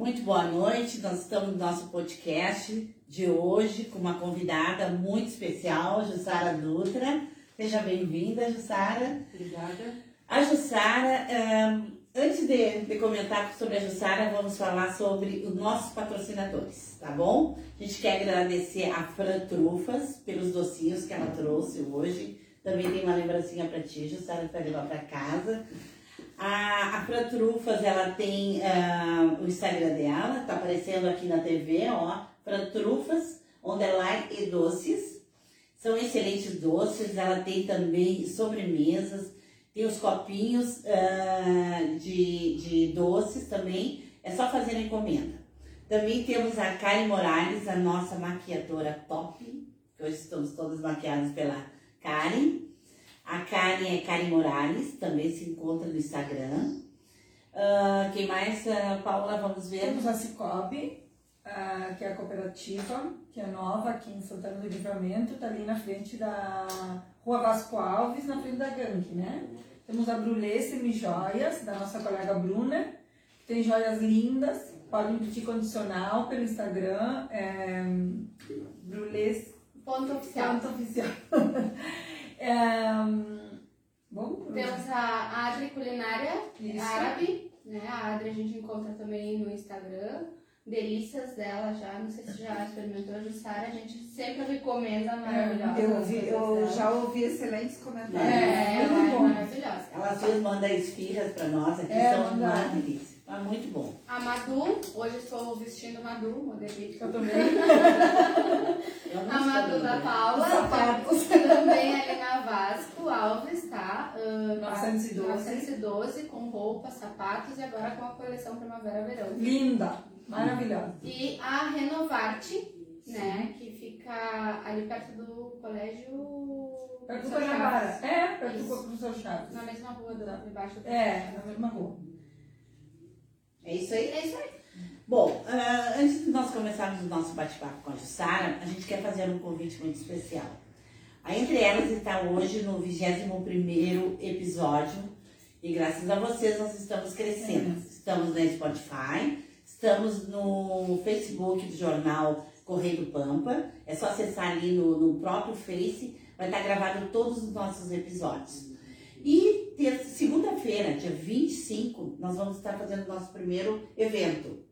Muito boa noite. Nós estamos no nosso podcast de hoje com uma convidada muito especial, Jussara Dutra. Seja bem-vinda, Jussara. Obrigada. A Jussara, um, antes de, de, comentar sobre a Jussara, vamos falar sobre os nossos patrocinadores, tá bom? A gente quer agradecer a Fran Trufas pelos docinhos que ela trouxe hoje. Também tem uma lembrancinha para ti, Jussara, para levar para casa. A, a Fran Trufas, ela tem uh, o Instagram dela, tá aparecendo aqui na TV, ó. Fran Trufas, underline e doces. São excelentes doces. Ela tem também sobremesas, tem os copinhos uh, de, de doces também. É só fazer a encomenda. Também temos a Karen Morales, a nossa maquiadora top, hoje estamos todas maquiadas pela Karen. A Karen é Karen Morales, também se encontra no Instagram. Uh, quem mais, uh, Paula? Vamos ver. Temos a Cicobi, uh, que é a cooperativa, que é nova aqui em Santana do Livramento, está ali na frente da Rua Vasco Alves, na frente da gangue, né? Temos a Brulê Semijoias, da nossa colega Bruna, que tem joias lindas, podem pedir condicional pelo Instagram, é, Brulê... Ponto oficial. Ponto oficial. É, bom, Temos a Adri Culinária Isso. Árabe, né? A Adri a gente encontra também no Instagram. Delícias dela já, não sei se já experimentou a Jussara, a gente sempre recomenda maravilhosa. Eu, ouvi, eu já ouvi excelentes comentários. É, ela é maravilhosa. Ela fez manda esfirras pra nós aqui, é, são uma delícia. Ah, muito bom. A Madu, hoje estou vestindo Madu, modelística também. a Madu da Paula, também ali na Vasco Alves, tá? Uh, 912. 912, com roupas, sapatos e agora com a coleção Primavera-Verão. Linda, maravilhosa. E a Renovarte, né, que fica ali perto do colégio... Perto do Guanabara. É, perto Isso. do professor Chaves. Na mesma rua, do, debaixo do... É, na mesma rua. É isso aí? É isso aí. Bom, uh, antes de nós começarmos o nosso bate-papo com a Jussara, a gente quer fazer um convite muito especial. A Entre Elas está hoje no 21 episódio e graças a vocês nós estamos crescendo. É. Estamos no Spotify, estamos no Facebook do jornal Correio do Pampa. É só acessar ali no, no próprio Face, vai estar gravado todos os nossos episódios. E segunda-feira, dia 25, nós vamos estar fazendo nosso primeiro evento.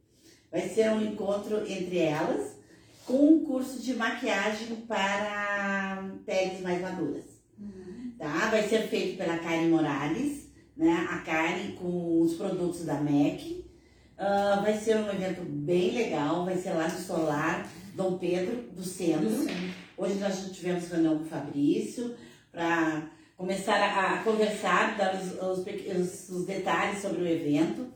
Vai ser um encontro entre elas com um curso de maquiagem para peles mais maduras. Uhum. Tá? Vai ser feito pela Karen Morales, né? A Karen com os produtos da MAC. Uh, vai ser um evento bem legal, vai ser lá no Solar Dom Pedro do Centro. Hoje nós já tivemos reunião com o Fabrício para começar a, a conversar, dar os, os, os, detalhes sobre o evento.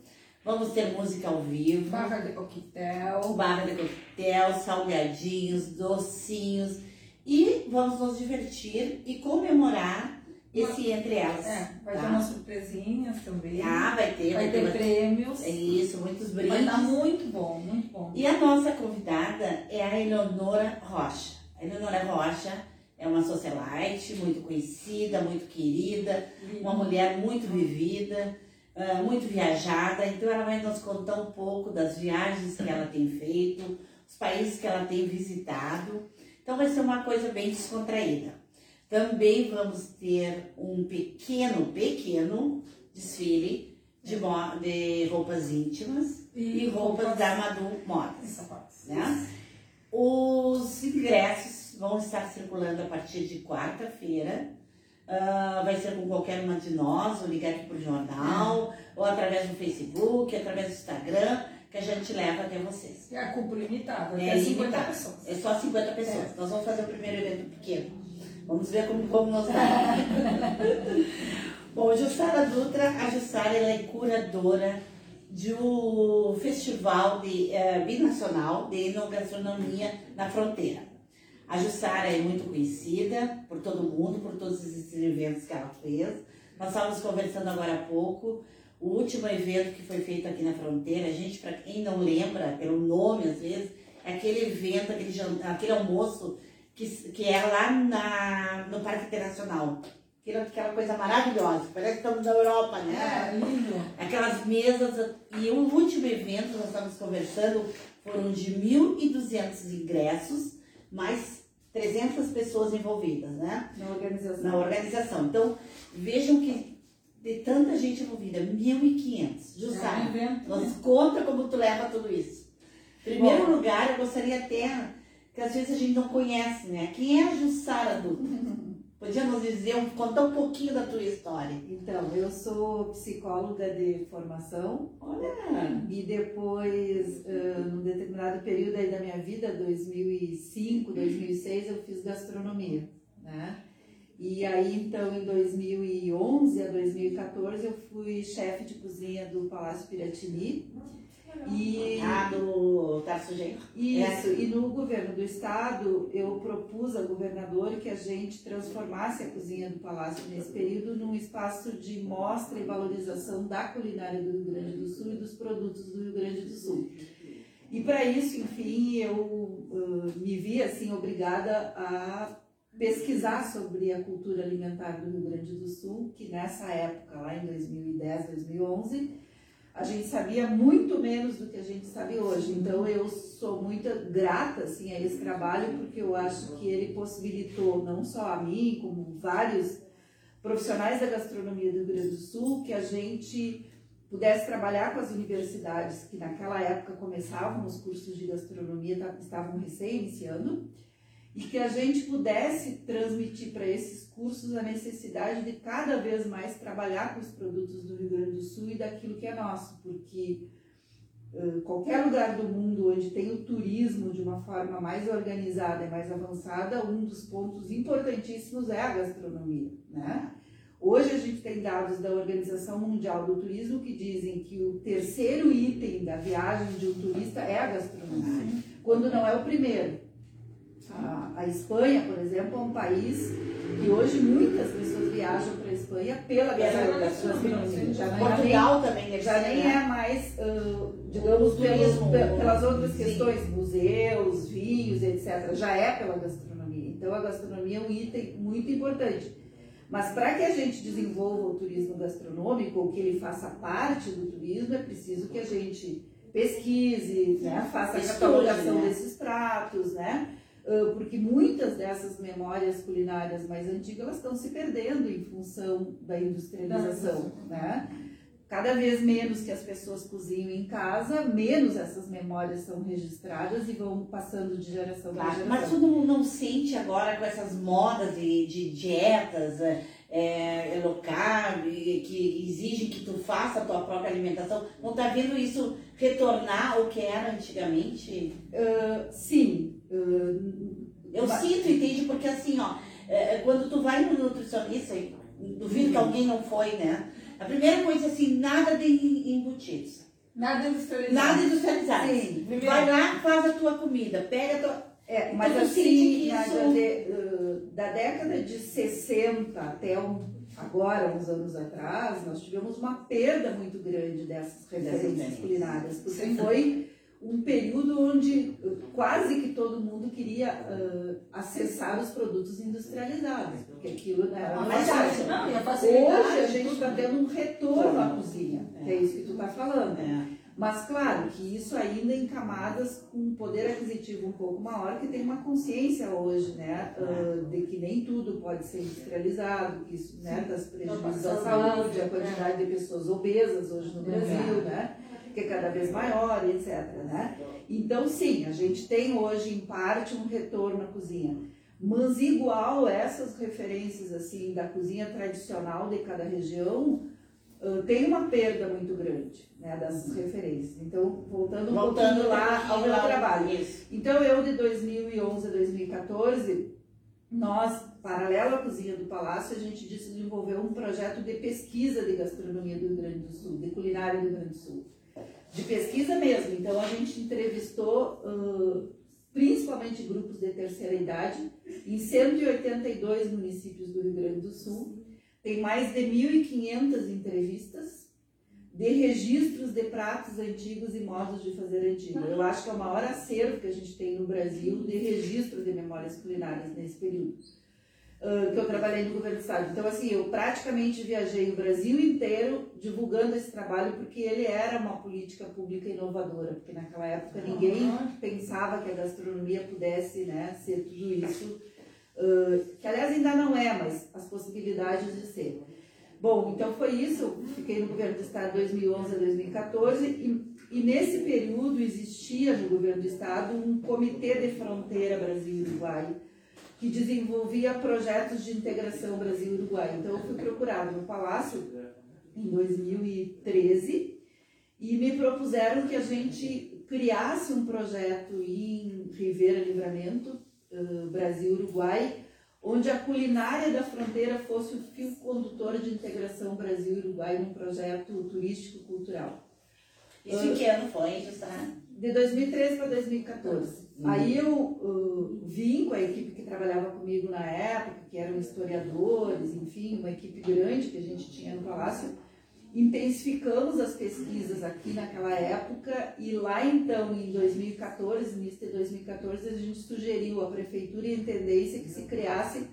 Vamos ter música ao vivo. Barra de coquetel. Barra de coquetel, salgadinhos, docinhos. E vamos nos divertir e comemorar esse entre elas. É, vai tá? ter umas surpresinhas também. Ah, vai ter. Vai, vai ter, ter prêmios. É isso, muitos brindes. Vai estar muito bom, muito bom. E a nossa convidada é a Eleonora Rocha. A Eleonora Rocha é uma socialite muito conhecida, muito querida, uma mulher muito vivida, uh, muito viajada. Então ela vai nos contar um pouco das viagens que ela tem feito, os países que ela tem visitado. Então vai ser uma coisa bem descontraída. Também vamos ter um pequeno, pequeno desfile de, de roupas íntimas e, e roupas, roupas da Madu Modas. Né? Os ingressos vão estar circulando a partir de quarta-feira. Uh, vai ser com qualquer uma de nós, ou ligar aqui por jornal, ou através do Facebook, através do Instagram, que a gente leva até vocês. É a cúpula limitada, é, é 50 pessoas. É só 50 pessoas. É. Nós vamos fazer o primeiro evento pequeno. Vamos ver como, como nós vamos. Bom, Jussara Dutra, a Jussara ela é curadora do Festival de, uh, Binacional de Enogastronomia na Fronteira. A Jussara é muito conhecida por todo mundo, por todos esses eventos que ela fez. Nós estávamos conversando agora há pouco. O último evento que foi feito aqui na fronteira, a gente, para quem não lembra, pelo nome às vezes, é aquele evento, aquele, aquele almoço que, que é lá na, no Parque Internacional. aquela, aquela coisa maravilhosa, parece que estamos na Europa, né? É, lindo. Aquelas mesas, e o último evento, nós estávamos conversando, foram de 1.200 ingressos, mais 300 pessoas envolvidas, né? Na organização. Na organização. Então, vejam que de tanta gente envolvida, 1.500. Jussara, É evento, nos né? conta como tu leva tudo isso. Em primeiro lugar, eu gostaria até, que às vezes a gente não conhece, né? Quem é a Jussara Dutra? Podia nos dizer, um- contar um pouquinho da tua história. Então, eu sou psicóloga de formação Olha, e depois, uh, num determinado período aí da minha vida, 2005, 2006, eu fiz gastronomia, né? E aí, então, em 2011 a 2014, eu fui chefe de cozinha do Palácio Piratini. E ah, do Tarso Genro. Isso, e no governo do estado eu propus ao governador que a gente transformasse a cozinha do palácio nesse período num espaço de mostra e valorização da culinária do Rio Grande do Sul e dos produtos do Rio Grande do Sul. E para isso, enfim, eu uh, me vi assim obrigada a pesquisar sobre a cultura alimentar do Rio Grande do Sul, que nessa época, lá em 2010, 2011, a gente sabia muito menos do que a gente sabe hoje. Então eu sou muito grata assim a esse trabalho porque eu acho que ele possibilitou não só a mim, como vários profissionais da gastronomia do Rio Grande do Sul, que a gente pudesse trabalhar com as universidades que naquela época começavam os cursos de gastronomia, tá- estavam recém iniciando, e que a gente pudesse transmitir para esses cursos a necessidade de cada vez mais trabalhar com os produtos do Rio Grande do Sul e daquilo que é nosso, porque qualquer lugar do mundo onde tem o turismo de uma forma mais organizada e mais avançada, um dos pontos importantíssimos é a gastronomia, né? Hoje a gente tem dados da Organização Mundial do Turismo que dizem que o terceiro item da viagem de um turista é a gastronomia, quando não é o primeiro. A, a Espanha, por exemplo, é um país que hoje muitas pessoas viajam para a Espanha pela gastronomia. é nem, Portugal também deve já nem né? é mais, ah, digamos, pelos, pelas outras sim. questões, museus, vinhos, etc. Já é pela gastronomia. Então a gastronomia é um item muito importante. Mas para que a gente desenvolva o turismo gastronômico, ou que ele faça parte do turismo, é preciso que a gente pesquise, né, faça a catalogação né? desses pratos, né? Ah, Porque muitas dessas memórias culinárias mais antigas elas estão se perdendo em função da industrialização, né? Cada vez menos que as pessoas cozinham em casa, menos essas memórias são registradas e vão passando de geração para Claro, geração. mas tu não, não sente agora com essas modas de, de dietas é, é, low carb, que exigem que tu faça a tua própria alimentação, não tá vendo isso retornar ao que era antigamente? Ah, sim, ah, Eu Mas- sinto, entende? Porque assim, ó, é, é, quando tu vai no nutricionista, e duvido que alguém não foi, né? A primeira coisa assim, nada de embutidos. Nada industrializado. Nada industrializado. Sim. Vai lá, faz a tua comida, pega a tua. É, mas Então, assim, isso- da, de- uh, da década de 60 até agora, uns anos atrás, nós tivemos uma perda muito grande dessas referências culinárias, porque Sim. foi um período onde uh, quase que todo mundo queria uh, acessar os produtos industrializados, porque aquilo né, era A mais facilidade- fácil. Não, e a facilidade. Hoje a gente está tendo um retorno à É. cozinha, que é isso que tu está falando. É. Mas claro que isso ainda em camadas com um poder aquisitivo um pouco maior, que tem uma consciência hoje, né, ah, de que nem tudo pode ser industrializado, que isso né, das prejuízos à saúde, a quantidade de pessoas obesas hoje no Brasil, né, que é cada vez maior, etc. Né? Então sim, a gente tem hoje em parte um retorno à cozinha. Mas igual essas referências assim da cozinha tradicional de cada região, Uh, tem uma perda muito grande né, dessas referências. Então, voltando um Voltando pouquinho lá ao meu trabalho. Isso. Então, eu de 2011 a 2014, nós, paralelo à Cozinha do Palácio, a gente desenvolveu um projeto de pesquisa de gastronomia do Rio Grande do Sul, de culinária do Rio Grande do Sul. De pesquisa mesmo. Então, a gente entrevistou uh, principalmente grupos de terceira idade em 182 municípios do Rio Grande do Sul tem mais de 1.500 entrevistas de registros de pratos antigos e modos de fazer antigo. Eu acho que é o maior acervo que a gente tem no Brasil de registro de memórias culinárias nesse período. uh, que eu trabalhei no governo do estado. Então, assim, eu praticamente viajei o Brasil inteiro divulgando esse trabalho, porque ele era uma política pública inovadora, porque naquela época ninguém pensava que a gastronomia pudesse né, ser tudo isso, uh, que aliás ainda não é, mas as possibilidades de ser. Bom, então foi isso, fiquei no governo do estado de 2011 a 2014 e, e nesse período existia no governo do estado um comitê de fronteira Brasil-Uruguai, que desenvolvia projetos de integração Brasil-Uruguai. Então, eu fui procurada no Palácio em 2013 e me propuseram que a gente criasse um projeto em Ribeira Livramento, uh, Brasil-Uruguai, onde a culinária da fronteira fosse o fio condutor de integração Brasil-Uruguai num projeto turístico-cultural. Isso em que ano foi, Jussara? De 2013 para 2014. Uhum. Aí eu uh, vim com a equipe que trabalhava comigo na época, que eram historiadores, enfim, uma equipe grande que a gente tinha no Palácio. Intensificamos as pesquisas aqui naquela época e lá então, em 2014, início de 2014, a gente sugeriu à Prefeitura e à Intendência que se criasse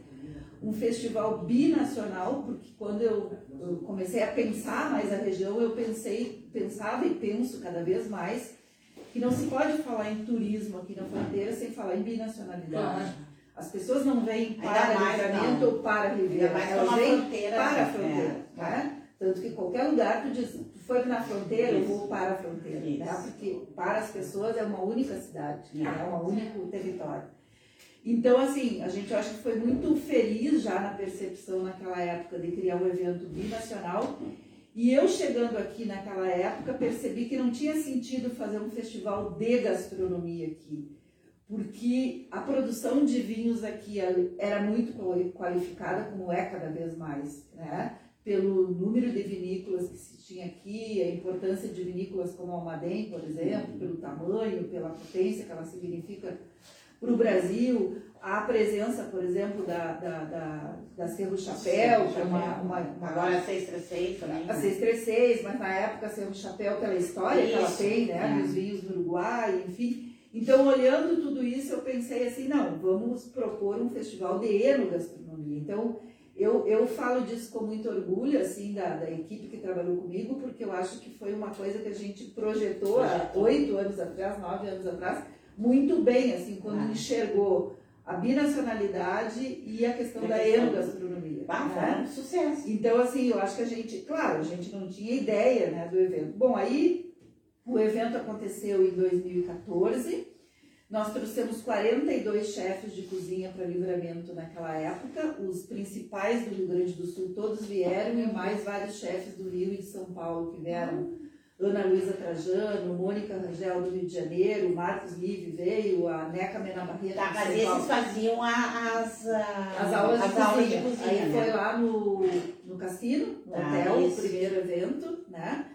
um festival binacional, porque quando eu, eu comecei a pensar mais a região, eu pensei, pensava e penso cada vez mais que não se pode falar em turismo aqui na fronteira sem falar em binacionalidade. Claro. As pessoas não vêm para livramento ou para Ribeira, elas vêm para a fronteira. É. Né? Tanto que qualquer lugar tu diz, tu foi na fronteira, eu vou para a fronteira. Né? Porque para as pessoas é uma única cidade, é, é um único território. Então, assim, a gente acha que foi muito feliz já na percepção naquela época de criar um evento binacional e eu chegando aqui naquela época percebi que não tinha sentido fazer um festival de gastronomia aqui, porque a produção de vinhos aqui era muito qualificada, como é cada vez mais, né? Pelo número de vinícolas que se tinha aqui, a importância de vinícolas como a Almaden, por exemplo, pelo tamanho, pela potência que ela significa para o Brasil, a presença, por exemplo, da, da, da, da Cerro Chapéu, que é uma, uma, uma, Agora a 636 também. A 636, mas na época a Cerro Chapéu, pela história isso. que ela tem, né? É. Os vinhos do Uruguai, enfim. Então, olhando tudo isso, eu pensei assim, não, vamos propor um festival de enogastronomia. Então, eu, eu falo disso com muito orgulho, assim, da, da equipe que trabalhou comigo, porque eu acho que foi uma coisa que a gente projetou há oito anos atrás, nove anos atrás, muito bem, assim, quando ah. enxergou a binacionalidade e a questão da enogastronomia. Ah, né? sucesso. Então, assim, eu acho que a gente, claro, a gente não tinha ideia né, do evento. Bom, aí o evento aconteceu em 2014. Nós trouxemos 42 chefes de cozinha para livramento naquela época. Os principais do Rio Grande do Sul todos vieram e mais vários chefes do Rio e de São Paulo que vieram Ana Luísa Trajano, Mônica Rangel do Rio de Janeiro, Marcos Live veio, a Neca Mena Barreto. Tá, mas esses faziam as, as aulas, as de, aulas cozinha. de cozinha. Aí né? foi lá no, no cassino, no ah, hotel, isso. o primeiro evento, né?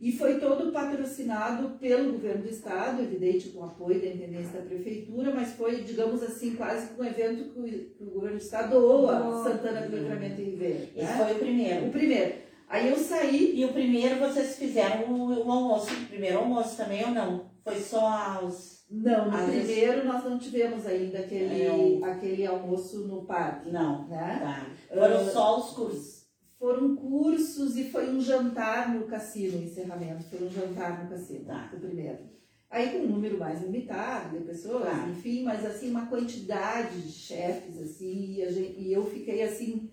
E foi todo patrocinado pelo governo do estado, evidente com o apoio da intendência da prefeitura, mas foi, digamos assim, quase um evento que o, governo do estado doou a Santana do Livramento e Ribeira. Esse né? foi o primeiro. O primeiro. Aí eu saí. E o primeiro vocês fizeram o, o almoço, o primeiro almoço também ou não? Foi só os. Não, no primeiro nós não tivemos ainda aquele, é, aquele almoço no parque. Não. Né? Tá. Foram uh, só os cursos. Foram cursos e foi um jantar no cassino, o encerramento. Foi um jantar no cassino, tá. o primeiro. Aí com um número mais limitado de pessoas, tá. enfim, mas assim, uma quantidade de chefes, assim, e, gente, e eu fiquei assim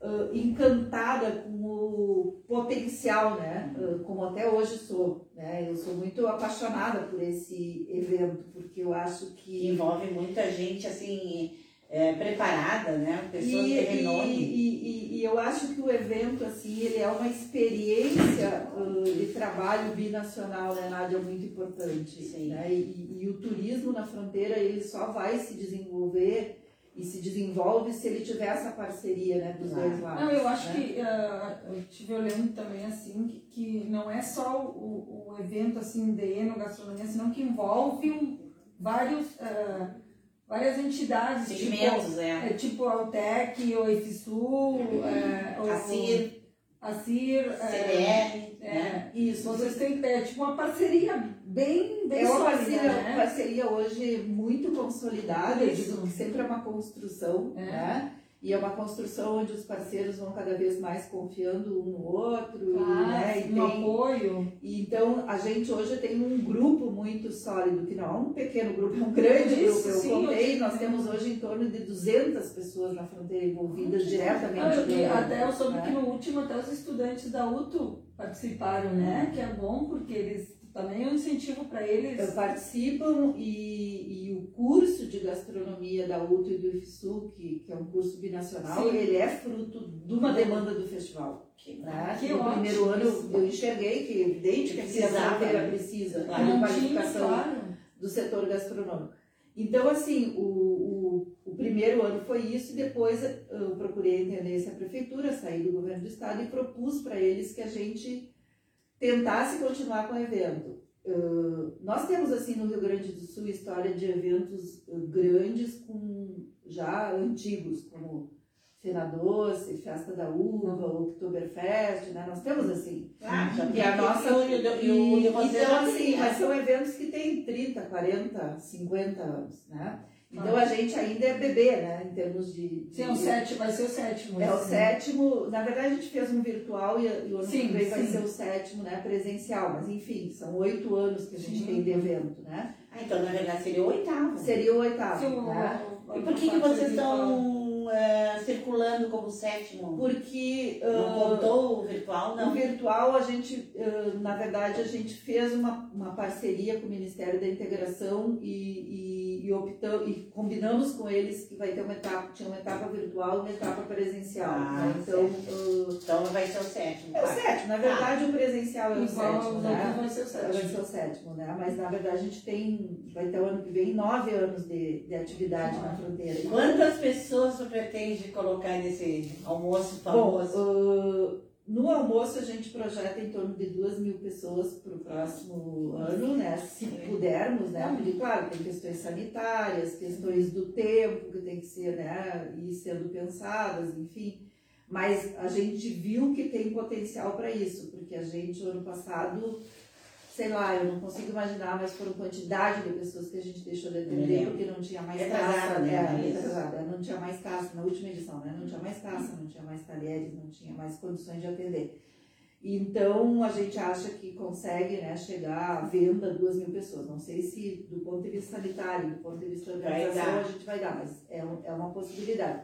uh, encantada com o potencial, né? Uh, como até hoje sou, né? Eu sou muito apaixonada por esse evento porque eu acho que envolve muita gente assim é, preparada, né? Pessoas e, de renome. E, e, e, eu acho que o evento assim ele é uma experiência uh, de trabalho binacional, né, Nádia, muito importante. Sim. Né? E, e o turismo na fronteira ele só vai se desenvolver e se desenvolve se ele tiver essa parceria né, dos dois lados. Não, eu acho né? que uh, eu estive olhando também assim que, que não é só o, o evento assim de enogastronomia, senão que envolve vários uh, várias entidades, Segmentos, tipo, é. é. tipo a Altec, o EFSU, é, a CIR, a CIR, CDR, é, né? isso. Vocês têm é, tipo uma parceria bem, bem é uma sólida, parceria, né? parceria hoje muito consolidada, eu digo que sempre é uma construção, é. né? E é uma construção onde os parceiros vão cada vez mais confiando um no outro. Ah, e, né, e um tem, apoio. e então a gente hoje tem um grupo muito sólido, que não é um pequeno grupo, é um grande Isso, grupo. Eu sim, contei, nós temos hoje em torno de 200 pessoas na fronteira envolvidas diretamente. Ah, eu vi- até eu soube né? que no último até os estudantes da UTO participaram, né? Que é bom porque eles também é um incentivo para eles. Participam e, e o curso de gastronomia da UTO e do IFSU, que, que é um curso binacional, Sim. ele é fruto de uma demanda do festival. Que Né? Que no ótimo primeiro ano isso. eu enxerguei que é evidente que a Precisava, né? precisa Claro. de qualificação claro. do setor gastronômico. Então, assim, o, o, o primeiro ano foi isso, depois eh, eu procurei entender se a prefeitura, saí do governo do estado e propus para eles que a gente tentasse continuar com o evento. Uh, nós temos, assim, no Rio Grande do Sul, história de eventos uh, grandes com já antigos, como Cena Doce, Festa da Uva, Oktoberfest, né? Nós temos, assim, Ah, já que é a nossa. E e e você então, já assim, mas são eventos que têm 30, 40, 50 anos, né? Então a gente ainda é bebê, né? Em termos de. de Sim, é o sétimo, vai ser o sétimo. é o esse. sétimo. Na verdade, a gente fez um virtual e, e o ano Sim, que vem vai ser o sétimo, né? Presencial. Mas enfim, são oito anos que a gente Sim. tem de evento, né? Ah, então na verdade seria o oitavo. Seria o oitavo, Sim, o- né? o- E por que, que vocês estão eh, circulando como sétimo? Porque Não ah, contou o virtual, não? virtual, a gente, eh, na verdade, a gente fez uma, uma parceria com o Ministério da Integração e, e, e optamos, e combinamos com eles que vai ter uma etapa, tinha uma etapa virtual e uma etapa presencial. Ah, né? Então, eh, Então vai ser o sétimo. é o sétimo. Na verdade, o presencial é o Igual sétimo, né? vai ser o Vai sétimo. ser o sétimo, né? Mas na verdade a gente tem, vai ter o ano que vem nove anos de, de atividade na fronteira. Quantas pessoas você pretende colocar nesse almoço Bom, famoso? uh, no almoço a gente projeta em torno de duas mil pessoas para o próximo ano, né? Se pudermos, né? Porque, claro, tem questões sanitárias, questões do tempo que tem que ser, né? Ir sendo pensadas, enfim. Mas a gente viu que tem potencial para isso, porque a gente, ano passado, sei lá, eu não consigo imaginar, mas foram quantidade de pessoas que a gente deixou de atender porque não tinha mais Retrasado, caça, né? né? Retrasado, é, não tinha mais caça na última edição, né? Não tinha mais caça, não tinha mais talheres, não tinha mais condições de atender. Então a gente acha que consegue né, chegar à venda duas mil pessoas. Não sei se do ponto de vista sanitário, do ponto de vista dar. a gente vai dar, mas é, é uma possibilidade.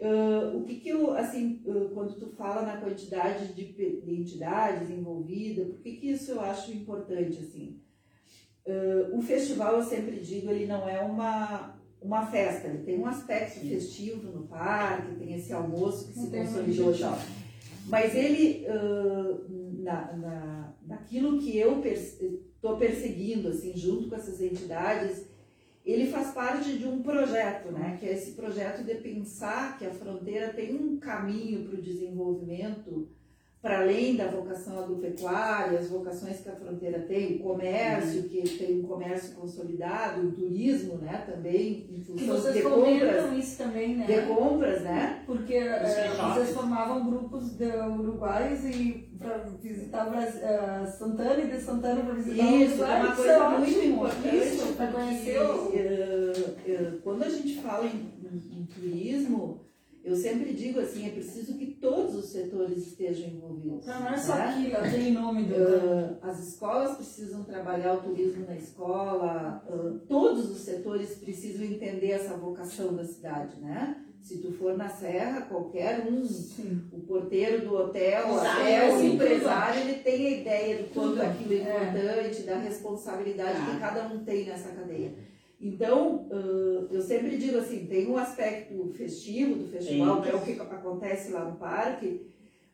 Ah, o que que eu, assim, ah, quando tu fala na quantidade de, entidades envolvidas, por que que isso eu acho importante, assim? Ah, o festival, eu sempre digo, ele não é uma, uma festa, ele tem um aspecto festivo no parque, tem esse almoço que Não se consolidou e tal. Mas ele, na, na, naquilo que eu estou perseguindo, assim, junto com essas entidades, ele faz parte de um projeto, né? Que é esse projeto de pensar que a fronteira tem um caminho para o desenvolvimento para além da vocação agropecuária, as vocações que a fronteira tem, o comércio, que tem um comércio consolidado, o turismo, né? Também em Que função vocês de compras, isso também, né? de compras, né? Porque shoppings. vocês formavam grupos de uruguaios e para visitar eh, Santana e de Santana para visitar Isso, Uruguai. é uma Isso coisa ótimo. muito importante. Isso, para porque, conhecer eh, eh, quando a gente fala em, em- em turismo, eu sempre digo assim, é preciso que todos os setores estejam envolvidos. Não, não é só né? aquilo, aquele nome do... Ah, as escolas precisam trabalhar o turismo na escola, ah, todos os setores precisam entender essa vocação da cidade, né? Se tu for na serra, qualquer um, Sim. o porteiro do hotel, Exato, até o empresário, ele tem a ideia do quanto Tudo. aquilo é É. importante, da responsabilidade Tá. que cada um tem nessa cadeia. Então, ah, eu sempre digo assim, tem um aspecto festivo do festival, que é o que acontece lá no parque,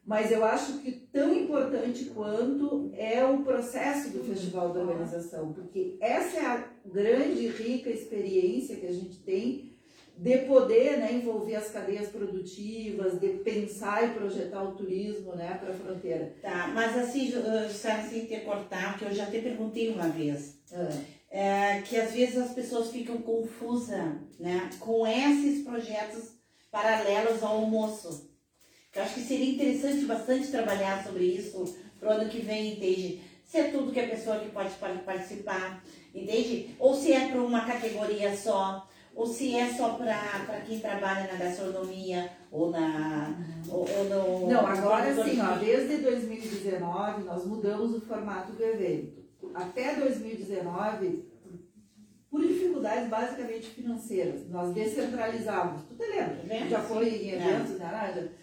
mas eu acho que tão importante quanto é o processo do festival da organização, porque essa é a grande e rica experiência que a gente tem de poder né, envolver as cadeias produtivas, de pensar e projetar o turismo né, para a fronteira. Tá, mas assim, Sara, sem ter cortar, que eu já te perguntei uma vez. é, que às vezes as pessoas ficam confusas né, com esses projetos paralelos ao almoço. Eu acho que seria interessante bastante trabalhar sobre isso para o ano que vem, entende? Se é tudo que a pessoa que pode par- participar, entende? Ou se é para uma categoria só, ou se é só para quem trabalha na gastronomia ou na. Ou, ou no, Não, agora sim, ó, desde 2019 nós mudamos o formato do evento. Até 2019, por dificuldades basicamente financeiras, nós descentralizávamos. Tu te lembra? Já foi em eventos, né, Nádia?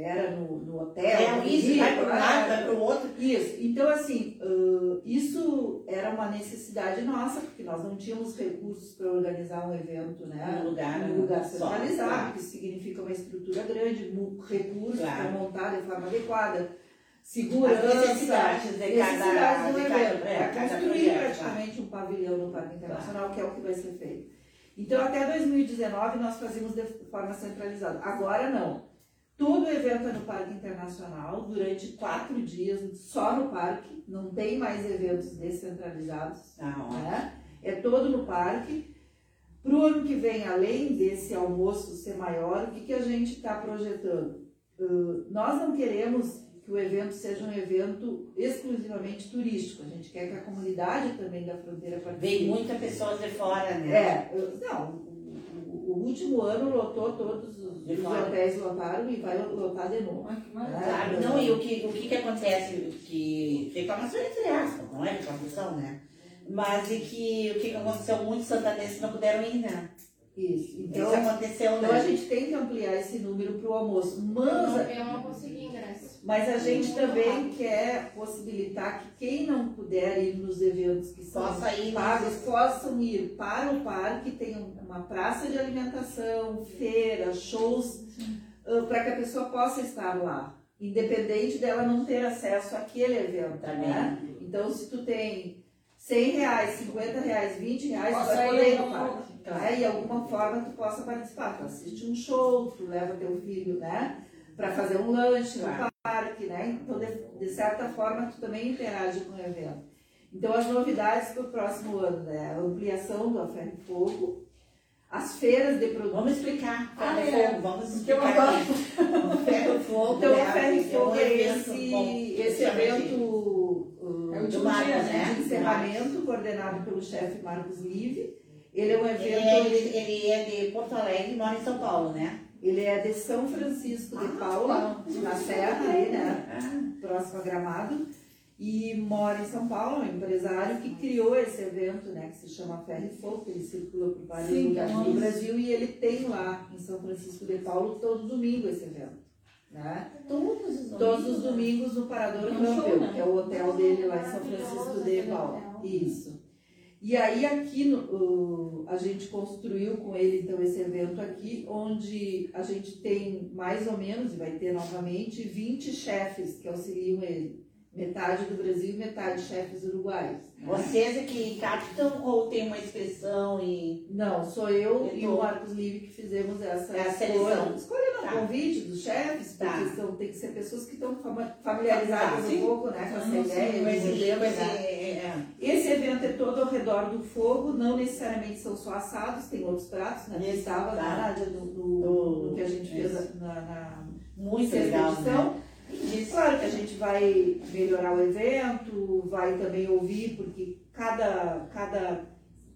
era no, no hotel. É, isso, vai para um lado, vai para o outro. Isso. Então, assim, uh, isso era uma necessidade nossa, porque nós não tínhamos recursos para organizar um evento, né? Um lugar, um lugar centralizado, claro. que significa uma estrutura grande, recursos claro. para montar de forma adequada. Segurança, As necessidades de cada, do evento. É, construir projeto, praticamente um pavilhão no Parque Internacional, que é o que vai ser feito. Então, até 2019, nós fazíamos de forma centralizada. Agora, não. Todo evento é no Parque Internacional, durante quatro dias, só no parque, não tem mais eventos descentralizados. Ah, né? É todo no parque. Para o ano que vem, além desse almoço ser maior, o que, que a gente está projetando? Uh, nós não queremos que o evento seja um evento exclusivamente turístico. A gente quer que a comunidade também da fronteira participe. Vem muitas pessoas de fora, né? É, não, o último ano lotou todos os, os hotéis lotaram e vai lotar de novo. Ai, que maravilha. Não, e o que, o que, que acontece? Que reclamação entre aspas, não é reclamação, né? Mas e que o que aconteceu? Muitos santanenses não puderam ir, né? Isso. Então, Isso aconteceu, né? Então a gente tem que ampliar esse número para o almoço. Mas, eu não consegui ingresso. Mas a gente também quer possibilitar que quem não puder ir nos eventos que são Possa ir pagos possam ir para o parque, tem uma praça de alimentação, feira, shows, uh, para que a pessoa possa estar lá. Independente dela não ter acesso àquele evento, também. Né? Então, se tu tem 100 reais, 50 reais, 20 reais, tu vai poder ir no parque. Né? E de alguma forma tu possa participar. Tu assiste um show, tu leva teu filho, né? Para fazer um lanche claro. no parque, né? Então, de, de, certa forma, tu também interage com o evento. Então, as novidades para o próximo ano, né? A ampliação do A Ferro e Fogo, as feiras de produtos. Vamos explicar. Ah, é. Fogo, vamos explicar. Então, Ferro e Fogo. Então, né? Ferro e Fogo é, esse, esse evento uh, é o de, Marcos, né? de encerramento, coordenado pelo chefe Marcos Live ele é um evento. Ele é, ele, ele é de Porto Alegre e mora em São Paulo, né? Ele é de São Francisco de ah, Paula, na Serra, aí, né? Próximo a Gramado. E mora em São Paulo, é um empresário que criou esse evento, né? Que se chama Ferro e Fogo, ele circula por vários Sim, lugares do Brasil e ele tem lá em São Francisco de Paulo todo domingo esse evento. Né? Todos os domingos? Todos os domingos no Parador Campbell, né? que é o hotel dele lá em São Francisco de Paulo. Isso. E aí aqui no, a gente construiu com ele então esse evento aqui, onde a gente tem mais ou menos, e vai ter novamente, 20 chefes que auxiliam ele metade do Brasil e metade chefes uruguaios. Né? Vocês é que captam ou tem uma inscrição e. Não, sou eu e o Marcos Livre que fizemos essa é seleção. Escolhendo tá. convite dos chefes, tá. porque são, tem que ser pessoas que estão familiarizadas tá, um pouco né, com essa ideia. Com esse lema, né? Esse evento é todo ao redor do fogo, não necessariamente são só assados, tem outros pratos, né? Estava tá. na, no, no, no, que a gente fez na, na muito legal, edição. Né? Diz, claro que a gente vai melhorar o evento, vai também ouvir, porque cada, cada,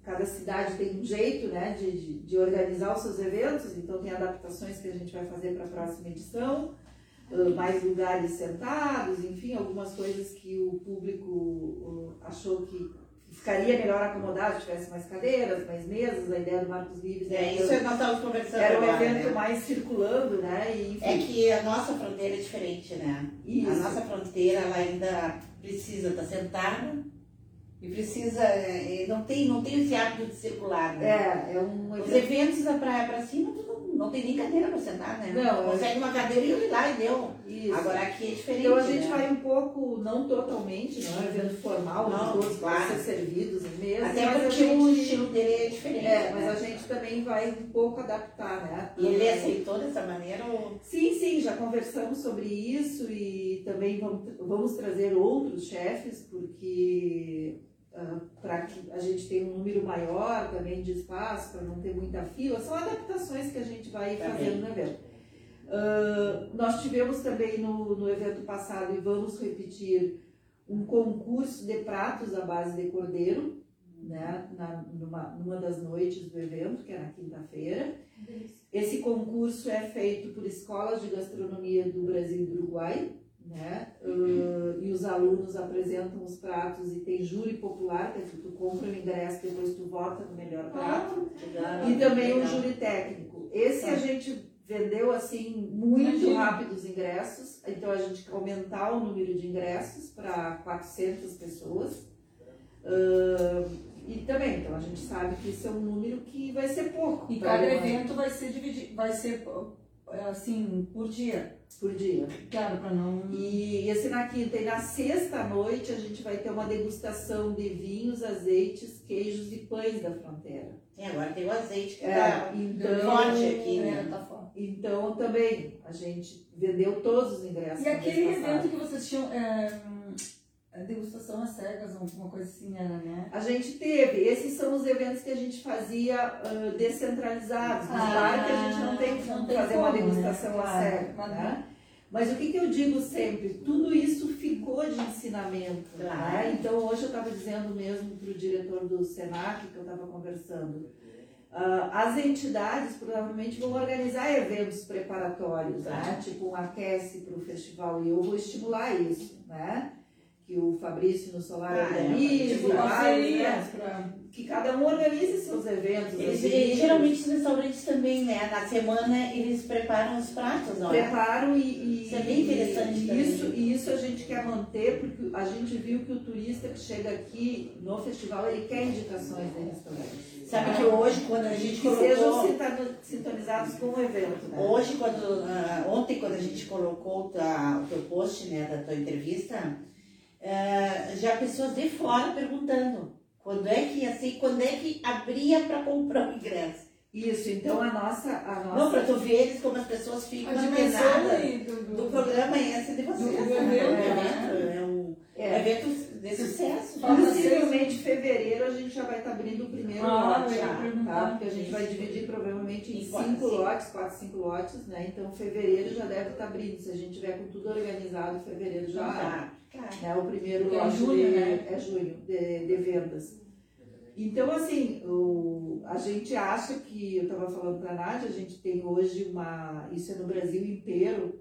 cada cidade tem um jeito né, de, de, de organizar os seus eventos, então tem adaptações que a gente vai fazer para a próxima edição, mais lugares sentados, enfim, algumas coisas que o público achou que ficaria melhor acomodado se tivesse mais cadeiras, mais mesas, a ideia do Marcos Vives é, isso nós estávamos conversando era um evento né? mais circulando, né? E, é que a nossa fronteira é diferente, né? Isso. A nossa fronteira ela ainda precisa estar sentada e precisa, é, não tem, não tem esse hábito de circular, né? É, é um Os eventos da praia para cima, tudo não tem nem cadeira para sentar, né? Não, consegue uma cadeira e ir lá e deu. Isso. Agora aqui é diferente. Então a gente né? vai um pouco, não totalmente, não é um evento formal, não, todos claro. ser servidos mesa. Até porque gente, o estilo dele é diferente. É, mas né? a gente também vai um pouco adaptar, né? E ele aceitou dessa maneira? Ou... Sim, sim, já conversamos sobre isso e também vamos, vamos trazer outros chefes, porque Uh, para que a gente tenha um número maior também de espaço, para não ter muita fila. São adaptações que a gente vai também. fazendo no evento. Uh, nós tivemos também no, no evento passado, e vamos repetir, um concurso de pratos à base de cordeiro, né, na, numa, numa das noites do evento, que é na quinta-feira. Esse concurso é feito por escolas de gastronomia do Brasil e do Uruguai, né? Uh, e os alunos apresentam os pratos e tem júri popular, que tu compra o ingresso depois tu vota no melhor prato. Ah, e também o júri técnico. Esse Tá. a gente vendeu assim muito Imagina. rápido os ingressos, então a gente quer aumentar o número de ingressos para 400 pessoas. Uh, e também, então a gente sabe que isso é um número que vai ser pouco. E cada uma- evento vai ser dividido, vai ser é, assim, por dia. por dia. Claro, para não. E esse na quinta e na sexta noite a gente vai ter uma degustação de vinhos, azeites, queijos e pães da fronteira. Sim, agora tem o azeite que É, tá então, forte aqui, É, né? tá forte. Então também a gente vendeu todos os ingressos. E aquele evento que vocês tinham. É, é, degustação às cegas, alguma coisa assim era, né? A gente teve, esses são os eventos que a gente fazia ah, descentralizados, Ah, claro que a gente não tem como fazer uma como, né? degustação a Claro, cego, mas né? Mas o que, que eu digo sempre? Tudo isso ficou de ensinamento. Claro. né? Então hoje eu estava dizendo mesmo para o diretor do SENAC que eu estava conversando. Ah, as entidades provavelmente vão organizar eventos preparatórios, né? Tipo um aquece para o festival, e eu vou estimular isso, né? Que o Fabrício no Solar Ah, é, organize, Tipo, vários, parcerias né? pra. que cada um organize seus eventos. Eles, assim, geralmente os restaurantes também, né? Na semana eles preparam os pratos, ó. preparam e, e- Isso é bem interessante e também. isso, e isso a gente quer manter porque a gente viu que o turista que chega aqui no festival ele quer indicações de restaurantes. Sabe que hoje, quando a gente que sejam colocou... sinta- sintonizados com o evento, né? Hoje, quando, ah, ontem, quando a gente colocou o teu post, né, da tua entrevista, ah, já pessoas de fora perguntando quando é que ia ser, quando é que abria para comprar o ingresso. Isso, então a nossa, a Não, nossa para tu veres como as pessoas ficam aí do, do, do programa esse de vocês. do né? evento, É um né? evento, é um é, evento de sucesso. Possivelmente em fevereiro a gente já vai estar abrindo o primeiro Ah, lote, ia tá? Porque a gente vai dividir provavelmente em Em quatro, cinco lotes, quatro, cinco lotes, né? Então fevereiro já deve estar abrindo. Se a gente tiver com tudo organizado, fevereiro já. Já, claro. né? O primeiro Porque é lote junho, de, né? é junho, de, de vendas. Então, assim, o, a gente acha que, eu estava falando para a Nádia, a gente tem hoje uma, isso é no Brasil inteiro,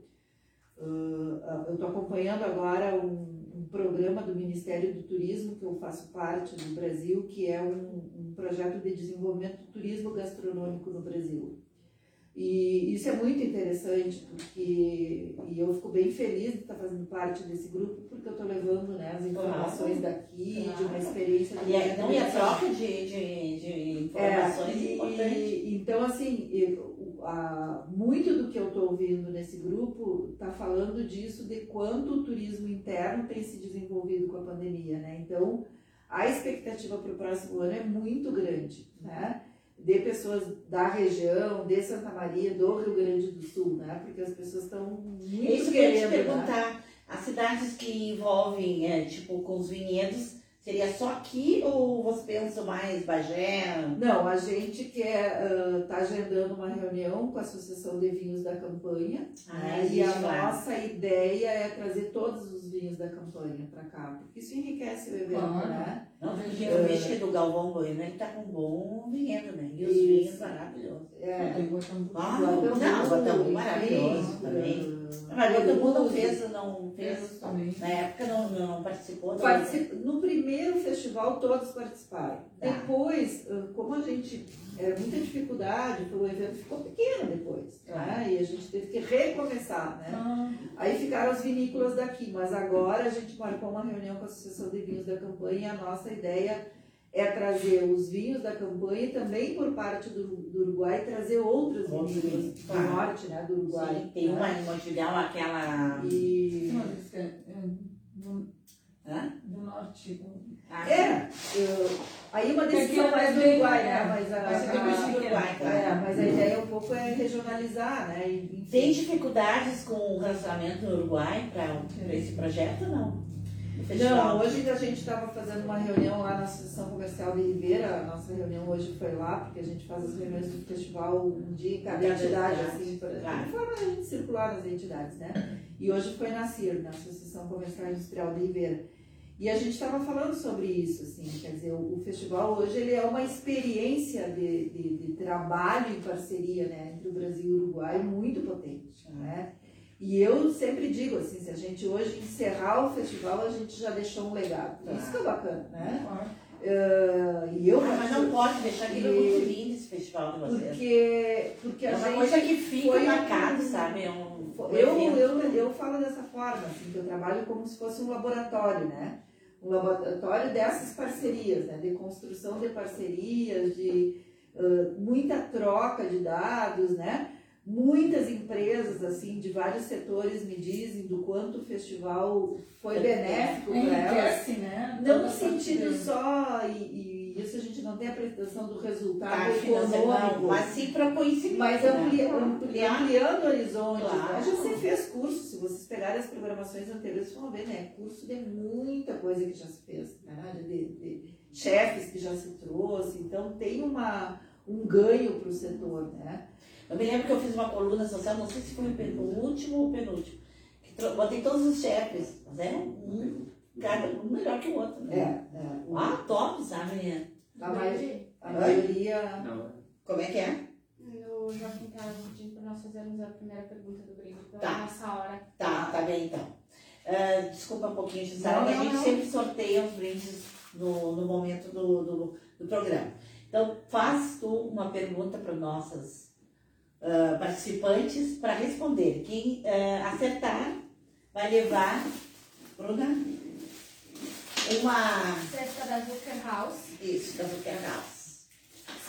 ah, eu estou acompanhando agora um programa do Ministério do Turismo, que eu faço parte do Brasil, que é um, um projeto de desenvolvimento do turismo gastronômico no Brasil. E isso é muito interessante, porque e eu fico bem feliz de estar fazendo parte desse grupo, porque eu estou levando né, as informações daqui, de uma experiência de E, é, não, e a governo. troca de, de, de É, informações é, e- importante. então, assim, eu- a- muito do que eu estou ouvindo nesse grupo está falando disso, de quanto o turismo interno tem se desenvolvido com a pandemia, né? Então, a expectativa para o próximo ano é muito grande, né? De pessoas da região, de Santa Maria, do Rio Grande do Sul, né? Porque as pessoas estão muito É isso que eu ia te querendo, né? perguntar. As cidades que envolvem, é, tipo, com os vinhedos, seria só aqui ou você pensa mais Bagé? Não, a gente quer está agendando uma reunião com a Associação de Vinhos da Campanha Ah, né? e a lá. nossa ideia é trazer todos os vinhos da campanha para cá, porque isso enriquece o evento, Claro. né? Não, eu vejo que do Galvão Bueno ele tá com um bom vinhedo, né? E os Isso. vinhos maravilhosos. É. Ah, não, enfim, maravilhoso também. uh, Mas o Guatambu não Guatambu fez, não fez. Também. Na época não, não participou. Participa- No primeiro festival todos participaram. Tá. Depois, como a gente era muita dificuldade, o evento ficou pequeno depois, né? E a gente teve que recomeçar, né? Ah, Aí ficaram as vinícolas daqui, mas agora a gente marcou uma reunião com a Associação de Vinhos da Campanha e a nossa ideia é trazer os vinhos da campanha e também por parte do, do Uruguai trazer outras Outros vinícolas vinhos, do claro. norte, né, do Uruguai. Sim, tem né? uma em Montevidéu, aquela. E não, é, é do, Hã? do norte. Ah, é, eu- aí uma decisão mais do bem, Uruguai, é, né, mas a, ser a- depois do Uruguai, claro. é, mas a ideia um pouco é regionalizar, né, e. Tem dificuldades com o relacionamento no Uruguai para esse projeto não? Não, hoje a gente estava fazendo uma reunião lá na Associação Comercial de Ribeira. A nossa reunião hoje foi lá, porque a gente faz as reuniões do festival um dia em cada entidade, assim, para claro. forma a gente circular nas entidades, né? E hoje foi na CIR, na Associação Comercial e Industrial de Ribeira. E a gente estava falando sobre isso, assim, quer dizer, o, o, festival hoje ele é uma experiência de, de, de, trabalho em parceria né, entre o Brasil e o Uruguai muito potente, né? E eu sempre digo assim, se a gente hoje encerrar o festival, a gente já deixou um legado. Tá. Isso que é bacana, né? Uh, e eu ah, mas não pode deixar aquilo é muito lindo esse festival de vocês. Porque, porque é a uma gente coisa que fica marcado, sabe? É um, um eu, eu, eu falo dessa forma, assim, que eu trabalho como se fosse um laboratório, né? Um laboratório dessas parcerias, né? de construção de parcerias, de uh, muita troca de dados, né? Muitas empresas assim de vários setores me dizem do quanto o festival foi benéfico para elas, né? não no sentido só e, e isso a gente não tem a pretensão do resultado tá, econômico. mas sim para conhecimento. Mas ampli, né? ampli, ampliando horizontes. Claro. Né? Já se fez curso, se vocês pegarem as programações anteriores, vocês vão ver, né? Curso de muita coisa que já se fez, né? de, de chefes que já se trouxe. Então tem uma, um ganho para o setor, né? Eu me lembro que eu fiz uma coluna social, não sei se foi o último ou o penúltimo, que botei todos os chefes, mas é um cada um melhor que o outro. Né? É, é. Ah, top, sabe? A, maioria. A maioria. Não. Como é que é? No Joaquim estava pedindo para nós fazermos a primeira pergunta do brinco para tá. nossa hora. Tá, tá bem então. Uh, desculpa um pouquinho, Gisela, a gente não. sempre sorteia os brindes no, no momento do, do, do, programa. Então, faz tu uma pergunta para nossas uh, participantes para responder. Quem uh, acertar vai levar, Bruna, uma. Cesta da Zucker House. Isso, da Zucker House.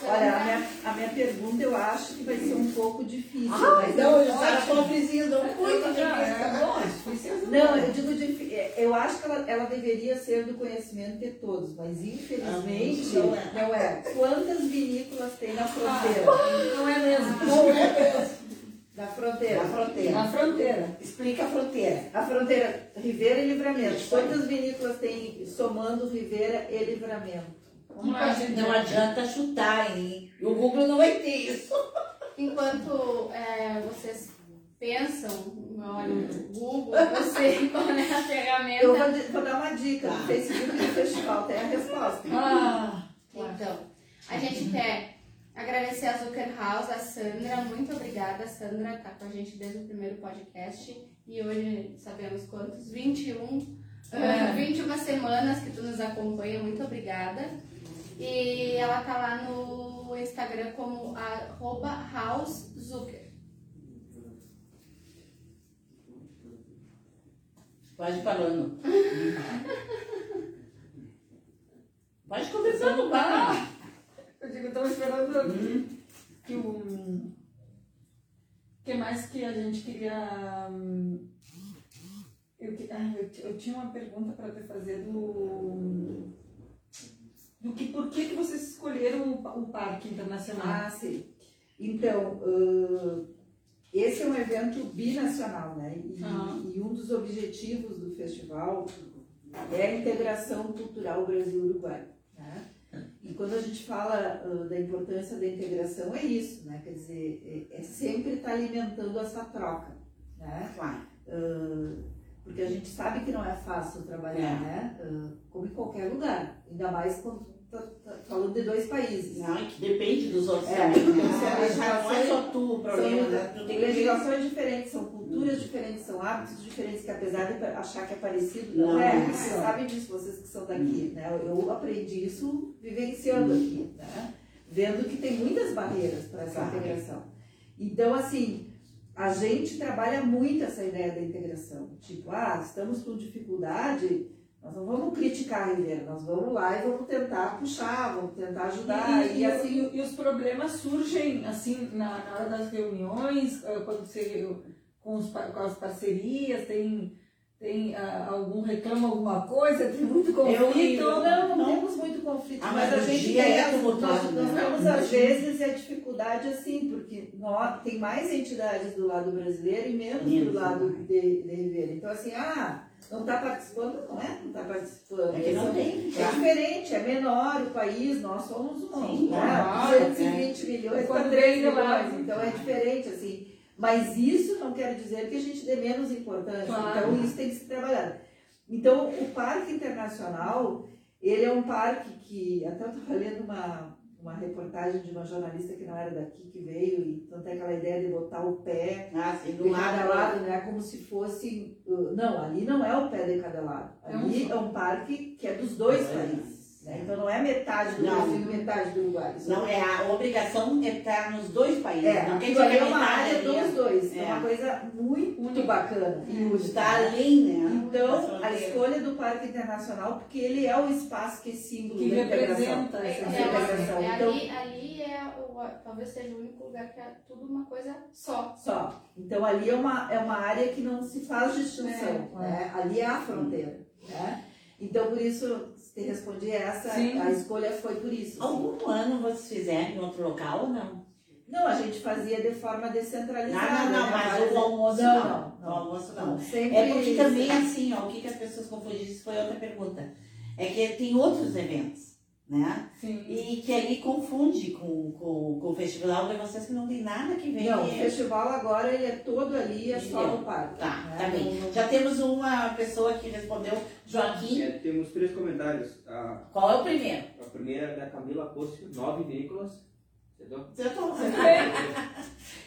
Olha, a minha, a minha pergunta eu acho que vai ser um pouco difícil. Ah, mas não, eu pobrezinho, não muito difícil. Tá não, eu digo difícil. É, eu acho que ela, ela deveria ser do conhecimento de todos, mas infelizmente ah, não, é. não é. Quantas vinícolas tem na fronteira? Ah, não é mesmo. Não é mesmo. Da fronteira. Da fronteira. Da fronteira. Explica a fronteira. A fronteira, Ribeira e Livramento. Quantas vinícolas tem somando Ribeira e Livramento? Não, não adianta chutar, hein? O Google não vai ter isso. Enquanto é, vocês pensam, olha, o Google, eu sei qual é a ferramenta. Eu vou, vou dar uma dica. No Facebook do festival tem a resposta. Ah, então, a gente quer Agradecer a Zucker House, a Sandra. Muito obrigada, Sandra, tá com a gente desde o primeiro podcast. E hoje sabemos quantos? 21, é. 21 semanas que tu nos acompanha. Muito obrigada. E ela tá lá no Instagram como arroba housezucker. Pode falando. Pode conversando, vai. Eu digo, estava esperando hum. que o. que mais que a gente queria. Hum, eu, ah, eu, eu tinha uma pergunta para te fazer do. Do que, por que, que vocês escolheram o, o Parque Internacional? Ah, sim. Então, uh, esse é um evento binacional, né? E, e, um dos objetivos do festival é a integração cultural Brasil-Uruguai. E quando a gente fala uh, da importância da integração, é isso, né? Quer dizer, é, é sempre estar tá alimentando essa troca, né? Claro. Uh, porque a gente sabe que não é fácil trabalhar, é. né? Uh, como em qualquer lugar. Ainda mais quando tá, tá falando de dois países. Não, é que depende dos outros é. Então, não é só tu o problema, são, né? Tu tem legislações diferentes, são culturas são hábitos diferentes, que apesar de achar que é parecido, não, não é. Vocês sabem disso, vocês que são daqui, né? Eu aprendi isso vivenciando aqui, né? Vendo que tem muitas barreiras para essa claro. integração. Então, assim, a gente trabalha muito essa ideia da integração. Tipo, ah, estamos com dificuldade, nós não vamos criticar a Ribeira, nós vamos lá e vamos tentar puxar, vamos tentar ajudar. E, e, e assim, e os problemas surgem assim na, na hora das reuniões, quando você com, os, com as parcerias, tem, tem uh, algum reclama alguma coisa, tem muito conflito. Eu, não, não, temos muito conflito, ah, mas, mas, a gente tem, é como nós, né? temos às vezes a dificuldade assim, porque nós, tem mais entidades do lado brasileiro e menos do lado de, de Ribeira. Então assim, ah, não está participando, não é? Não está participando. É que não tem. É diferente, é menor o país, nós somos um, Sim, né? 220 é. milhões para 3 milhões, então é diferente, assim. Mas isso não quer dizer que a gente dê menos importância. Claro. Então isso tem que ser trabalhado. Então, o Parque Internacional, ele é um parque que, até eu estava lendo uma, uma reportagem de uma jornalista que não era daqui, que veio, e tanto é aquela ideia de botar o pé Ah, sim, do lado. cada lado, né? Como se fosse. uh, Não, ali não é o pé de cada lado. É um Ali é um parque que é dos dois É. países. Né? Então não é metade do Não. Brasil e metade do Uruguai. Não, é a obrigação é estar nos dois países. É, não quer aquilo dizer ali que é uma metade área ali é- dos dois. É, É. uma coisa muito bacana e única. Está além, né? Então, a fronteira. escolha do Parque Internacional, porque ele é o espaço que é símbolo Que representa É, essa é, integração. é, Então- ali, ali é o, talvez seja o único lugar que é tudo uma coisa só. Só. Então, ali é uma, é uma área que não se faz distinção. É, né? Ali é a fronteira. Né? Então, por isso, te respondi essa, Sim. a escolha foi por isso. assim. Algum ano vocês fizeram em outro local ou não? Não, a gente fazia de forma descentralizada. Não, não, não, né? mas Várias- o almoço não. não. não. O almoço não. Sempre É porque também assim, ó, o que, que as pessoas confundem, isso foi outra pergunta. É que tem outros eventos, né? Sim. E que aí confunde com, com, com o festival de vocês que não tem nada que ver. Não, o festival agora ele é todo ali, é só no parque. Tá, né? tá bem. Já temos uma pessoa que respondeu, Joaquim. É, temos três comentários. A, Qual é o primeiro? a primeira é da Camila Costa, nove veículos. Entendeu? Você tá Nós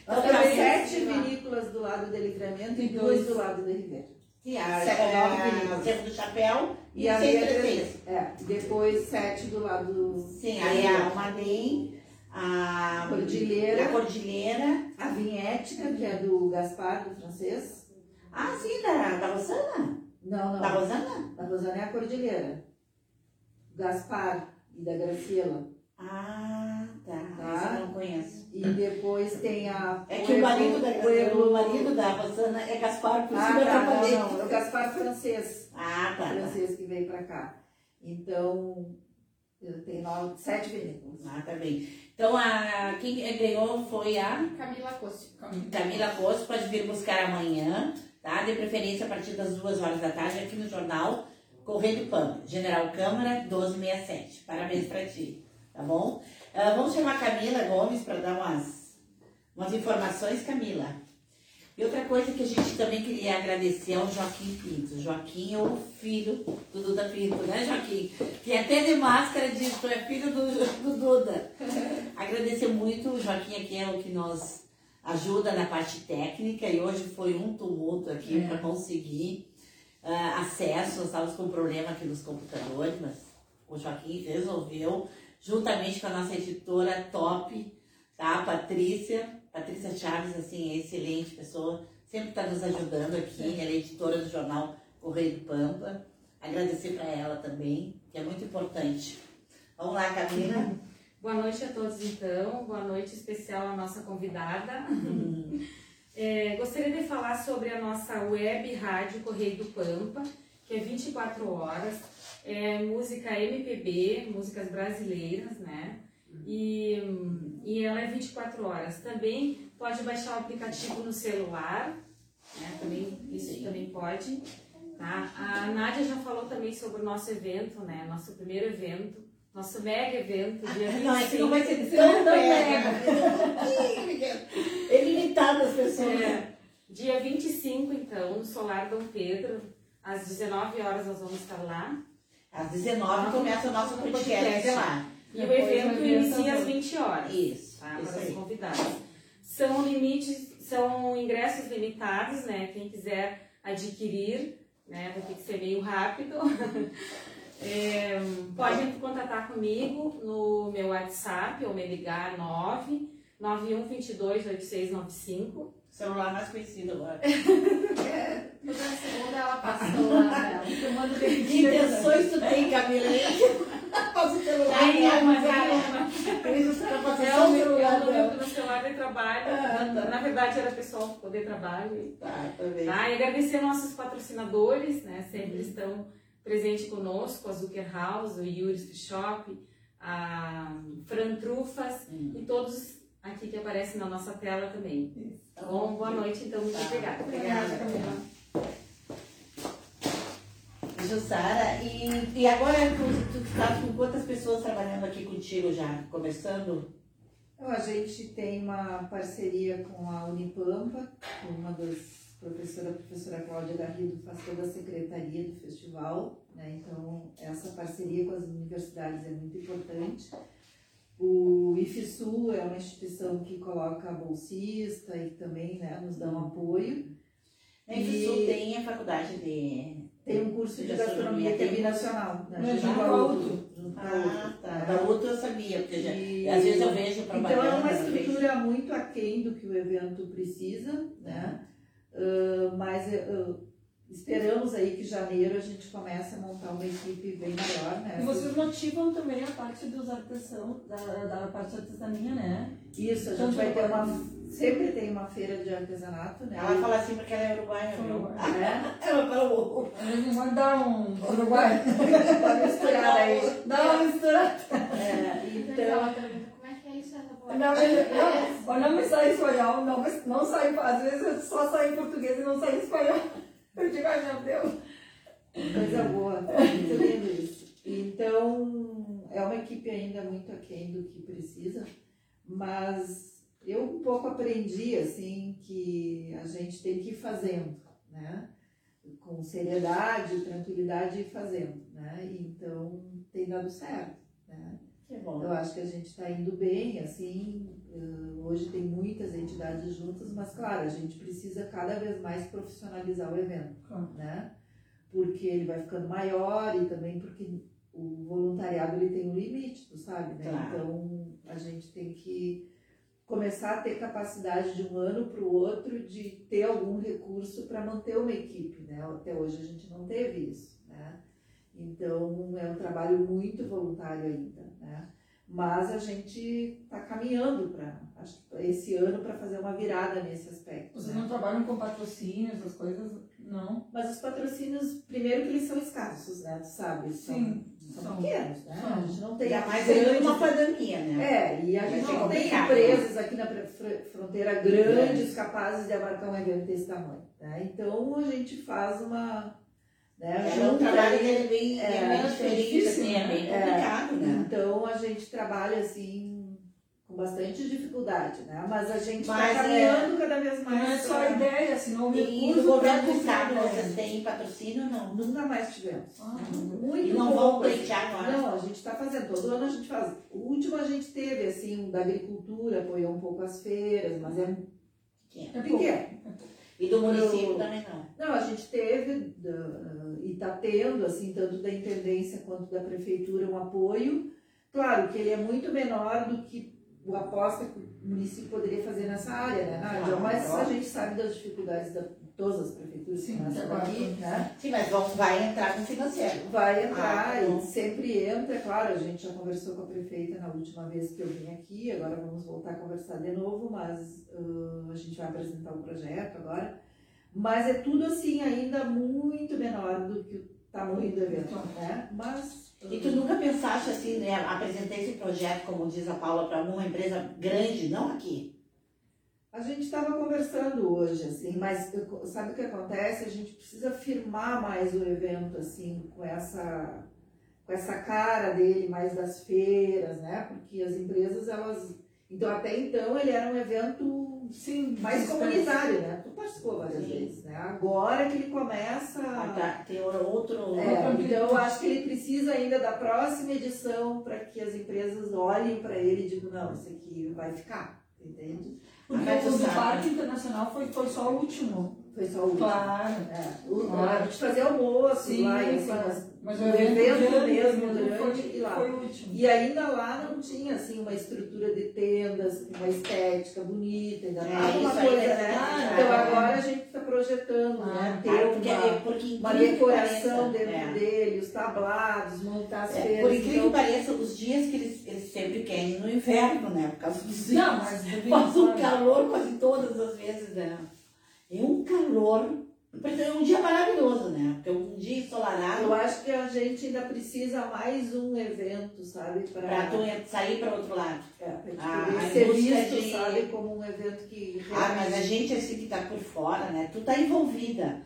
Então, temos também- sete vinícolas do lado de Livramento e dois. do lado de Ribeira. Sim, a, Sete, é, nove a, vinícolas. Cerro do Chapéu e, E a ali é 636. É, depois sete do lado Sim, aí a Almaden, a Cordilheira. a Cordilheira. A Vinhética, que é do Gaspar, do francês. Ah, sim, da, da Rosana? Não, não. Da Rosana? Da Rosana é a Cordilheira. Gaspar e da Graciela. Ah, tá. Tá. Essa eu não conheço. E depois tem a. É que o marido da, Pueblo- o marido da Rosana é Gaspar, por Ah, tá, não, não. É o Gaspar francês. Ah, tá. tá. francês que veio pra cá. Então, eu tenho nove, sete vinícolas. Ah, tá bem. Então, a, quem ganhou foi a Camila Costa. Camila Costa. Pode vir buscar amanhã, tá? De preferência a partir das duas horas da tarde, aqui no jornal Correio do Pampa. General Câmara, 1267. Parabéns pra ti, tá bom? Ah, vamos chamar Camila Gomes para dar umas, umas informações, Camila. E outra coisa que a gente também queria agradecer ao Joaquim Pinto. Joaquim é o filho do Duda Pinto, né, Joaquim? Que até de máscara diz, tu é filho do, do Duda. Agradecer muito, o Joaquim aqui é o que nos ajuda na parte técnica e hoje foi um tumulto aqui É. para conseguir ah, acesso. Nós estávamos com um problema aqui nos computadores, mas o Joaquim resolveu, juntamente com a nossa editora top, tá? Patrícia. Patrícia Chaves, assim, é excelente pessoa, sempre está nos ajudando aqui. Ela é editora do jornal Correio do Pampa. Agradecer para ela também, que é muito importante. Vamos lá, Camila. Boa noite a todos, então. Boa noite especial à nossa convidada. É, gostaria de falar sobre a nossa web rádio Correio do Pampa, que é 24 horas, é música MPB, músicas brasileiras, né? E, e ela é 24 horas. Também pode baixar o aplicativo no celular, né? Também, isso também pode. Tá? A Nádia já falou também sobre o nosso evento, né? Nosso primeiro evento, nosso mega evento, dia 25. Não, que não vai ser Tão, mega. É limitado as pessoas. É, dia 25, então, no Solar Dom Pedro, às 19 horas nós vamos estar lá. Às 19 começa o nosso podcast, lá. E o evento inicia às 20 horas. Isso, Tá, isso para os convidados. São limites, são ingressos limitados, né? Quem quiser adquirir, né? Vai ter que ser meio rápido. É, pode contatar comigo no meu WhatsApp ou me ligar 9 91 22 8695. Celular mais conhecido agora. Toda segunda ela passou lá dela. Tomando Que intenções tu tem, Camila? Passa o celular. Tem né? uma, uma. Isso tá É o celular é o dela. meu meu celular de trabalho. Ah, tá. Na verdade era pessoal poder trabalho. Tá, tá bem. Tá? E agradecer nossos patrocinadores, né? Sempre estão presentes conosco, a Zucker House, o Yuri's Shop, a Fran Trufas Hum. e todos aqui que aparecem na nossa tela também. Tá bom? Boa noite, então. Muito Tá. obrigada. Obrigada, Camila. Jussara, e, e agora tu, tu estás com quantas pessoas trabalhando aqui contigo já? Começando? Então, a gente tem uma parceria com a Unipampa, uma das professora, a professora Cláudia Garrido faz toda a secretaria do festival, né? então essa parceria com as universidades é muito importante. O IFSU é uma instituição que coloca bolsista e também né, nos dá um apoio. Na IFSU tem a faculdade de... Tem um curso de, de gastronomia que é binacional. Né? Mas junto ao outro. Ah, tá. Da outra eu sabia, porque já, e... às vezes eu vejo propaganda. Então é uma estrutura muito aquém do que o evento precisa, né? Uh, mas uh, esperamos aí que janeiro a gente comece a montar uma equipe bem maior, né? E vocês motivam também a parte dos artesãos, da, da parte artesania, né? Isso, a gente vai ter uma. Sempre tem uma feira de artesanato, né? Ela fala assim porque ela é uruguaia, viu? É? Ela falou. Vamos dar um uruguai. Pode misturar aí. Dá uma misturada. É, então. Como é que é isso? Não, não, não me sai espanhol, não, não sai, às vezes eu só saio em português e não sai espanhol. Eu digo, ai meu Deus. Coisa boa, muito lindo isso. Então, é uma equipe ainda muito aquém do que precisa, mas eu um pouco aprendi, assim, que a gente tem que ir fazendo, né? Com seriedade, tranquilidade e fazendo, né? Então, tem dado certo, né? Que bom. Eu acho que a gente está indo bem, assim, hoje tem muitas entidades juntas, mas claro, a gente precisa cada vez mais profissionalizar o evento, né? Porque ele vai ficando maior e também porque o voluntariado ele tem um limite, tu sabe, né? Claro. Então a gente tem que começar a ter capacidade de um ano para o outro de ter algum recurso para manter uma equipe, né? Até hoje a gente não teve isso, né? Então é um trabalho muito voluntário ainda, né? Mas a gente está caminhando para esse ano para fazer uma virada nesse aspecto. Vocês né? não trabalham com patrocínios, as coisas? Não. Mas os patrocínios, primeiro que eles são escassos, né? Tu sabe? São, Sim. São, São. pequenos, né? São. A gente não tem Ainda mais aí uma pandemia, né? É, e a gente não tem empresas aqui na fr- fr- fronteira grandes capazes de abarcar um evento desse tamanho. Né? Então a gente faz uma. Né, É um junta trabalho dele bem, é, é, bem é diferente, difícil, assim, é bem né? complicado, né? Então a gente trabalha assim com bastante dificuldade, né? Mas a gente está Mas, caminhando cada vez Não mais. é só a pra- ideia, senão o E do governo do estado, vocês têm patrocínio não? Nunca mais tivemos. Ah, Muito E não pouco, vão assim. pleitear agora? Não, a gente está fazendo, todo ano a gente faz. O último a gente teve, assim, um da agricultura, apoiou um pouco as feiras, mas é Pequeno. É pequeno. E do município também não. Não, a gente teve da- e está tendo, assim, tanto da intendência quanto da prefeitura, um apoio. Claro que ele é muito menor do que o aposta que o município poderia fazer nessa área, né, Nádia? Claro, Mas a gente sabe das dificuldades de todas as prefeituras Agora, aqui, né? Sim, mas vão, vai entrar com financeiro. Vai entrar Ah, tá e sempre entra, é claro, a gente já conversou com a prefeita na última vez que eu vim aqui, agora vamos voltar a conversar de novo, mas ah, a gente vai apresentar o projeto agora. Mas é tudo assim ainda muito menor do que o tamanho do evento, né? Mas E tu nunca pensaste assim, né? Apresentei esse projeto, como diz a Paula, para uma empresa grande, não aqui. A gente estava conversando hoje, assim, mas sabe o que acontece? A gente precisa firmar mais o evento, assim, com essa, com essa cara dele, mais das feiras, né? Porque as empresas, elas. Então, até então, ele era um evento Sim, mais comunitário, né? Tu participou várias Sim. vezes, né? Agora que ele começa. Ah, tá, Tem outro. É, então eu acho que ele precisa ainda da próxima edição para que as empresas olhem para ele e digam, não, isso aqui vai ficar, entende? O do. Parque Internacional foi, foi só o último. Foi só o último. Claro. É, o, Claro. A gente fazia almoço Sim, lá, e assim, claro. mas- Mas o evento grande, mesmo grande durante foi, e lá. foi o último. e ainda lá não tinha assim uma estrutura de tendas, uma estética bonita, ainda É, uma coisa, é né? Então É. agora a gente está projetando, Ah, né? Ter Claro, porque, uma, porque uma que decoração pareça, dentro é. dele, os tablados, montar as É, feiras. por incrível então- que pareça, os dias que eles, sempre querem no inverno, né? Por causa dos Não, mas Faz um calor quase todas as vezes, né? É um calor. É um dia maravilhoso, né? Porque é um dia ensolarado Eu acho que a gente ainda precisa mais um evento, sabe? pra tu sair para outro lado. É, pra gente Ah, ser visto, de- sabe, como um evento que Ah, mas a gente assim que tá por fora, né? Tu tá envolvida.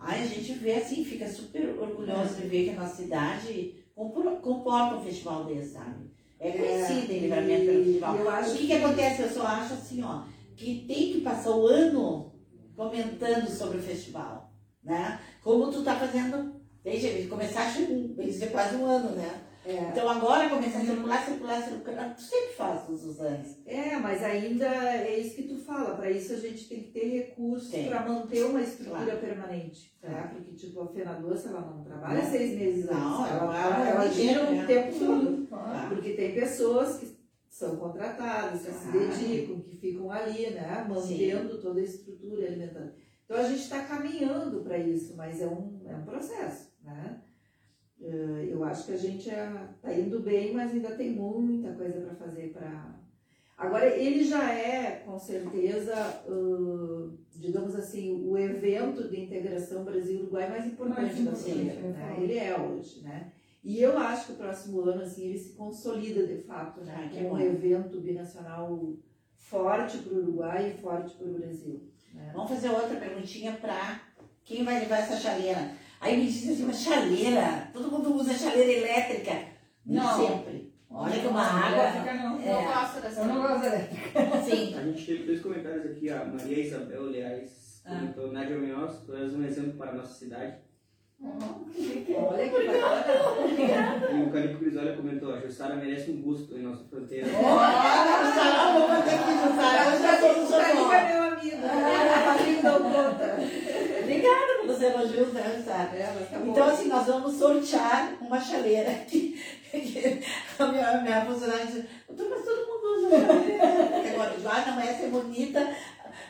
Aí a gente vê assim, fica super orgulhoso de ver que a nossa cidade compor- comporta um festival desse, sabe? É conhecida em livramento pelo festival. o que, que acontece? Eu só acho assim, ó, que tem que passar o ano comentando sobre o festival, né? Como tu tá fazendo, desde começaste, desde quase um ano, né? É. Então agora começa a circular, circular, circular, tu sempre faz todos os anos. É, mas ainda é isso que tu fala. Para isso a gente tem que ter recursos para manter uma estrutura Claro. permanente. Tá? Porque, tipo, a Fena Doce, ela não trabalha Não. seis meses Não, antes. ela- Ela, ela- ela gira o tempo todo. Claro. Porque tem pessoas que são contratadas, que se Claro. dedicam, que ficam ali, né? Mantendo toda a estrutura, alimentando. Então a gente está caminhando para isso, mas é um, é um processo, né? Eh, Eu acho que a gente está indo bem, mas ainda tem muita coisa para fazer para. Agora, ele já é, com certeza, ãh, digamos assim, o evento de integração Brasil-Uruguai mais importante Mais da eu ia Né? Ele é hoje, né? E eu acho que o próximo ano, assim, ele se consolida de fato, né? Ah, que Como um evento binacional forte para o Uruguai e forte para o Brasil. Né? Vamos fazer outra perguntinha para quem vai levar essa chaleira. Aí me diz assim, uma chaleira, todo mundo usa chaleira elétrica. Nem Não. sempre. Olha que uma Não, água. elétrica não. Não É. gosto dessa. Eu não gosto dela. Sim. A gente teve dois comentários aqui, a Maria Isabel Leais Ah. comentou, Nádia Munhoz, tu és um exemplo para a nossa cidade. Olha que bacana. E o Calico Grisolha comentou, a Jussara merece um busto em nossa fronteira. Olha, Sara, vou fazer aqui no Sara. Eu já sou do O Caribe seu é meu amigo. O amigo dá conta. Elogios, né, Sara? É, tá. Então, assim, nós vamos sortear uma chaleira aqui. A minha, a minha funcionária disse, mas todo mundo usa chaleira. Agora, ah, não, é bonita.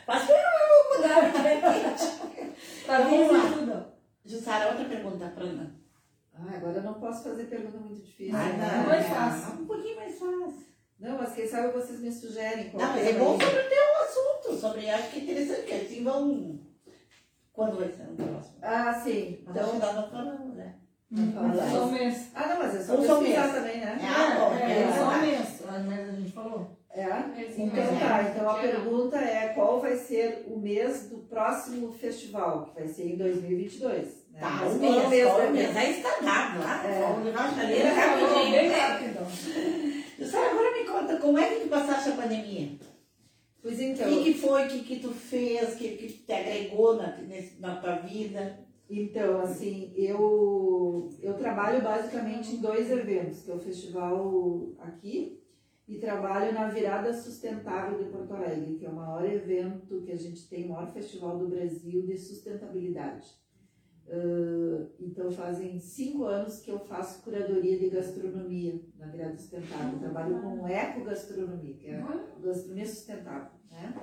Mas eu vou mudar, porque é quente. Tá Vamos lá. tudo. Jussara, outra pergunta para Ana. Ah, agora eu não posso fazer pergunta muito difícil. Ah, né? não, mais é, fácil. Um pouquinho mais fácil. Não, mas quem sabe vocês me sugerem Não, mas que é bom sobre o teu assunto, sobre, acho que é interessante, que assim vão... Quando vai ser no próximo? Ah, sim. Então, Então, não falamos, né? Vamos falar. Só um mês. Ah, não, mas é só Um só mês. também, né? Ah, bom, É, é, só tá. um mês. A mês a gente falou. É? Então mês é. tá, então a não. pergunta é qual vai ser o mês do próximo festival, que vai ser em 2022. Né? Tá, Mas um qual mês, mês qual mês? Aí está dado lá. É. Ele falou rapidinho. bem né? rápido. Jussara, agora me conta, como é que tu passaste a pandemia? Pois O então, que, que foi, o que, que tu fez, o que, que te agregou na, na tua vida? então assim, eu, eu trabalho basicamente em dois eventos, que é o festival aqui e trabalho na Virada Sustentável de Porto Alegre, que é o maior evento que a gente tem, o maior festival do Brasil de sustentabilidade. Ah, então fazem cinco anos que eu faço curadoria de gastronomia na Virada Sustentável. Eu trabalho com ecogastronomia, que é gastronomia sustentável, né?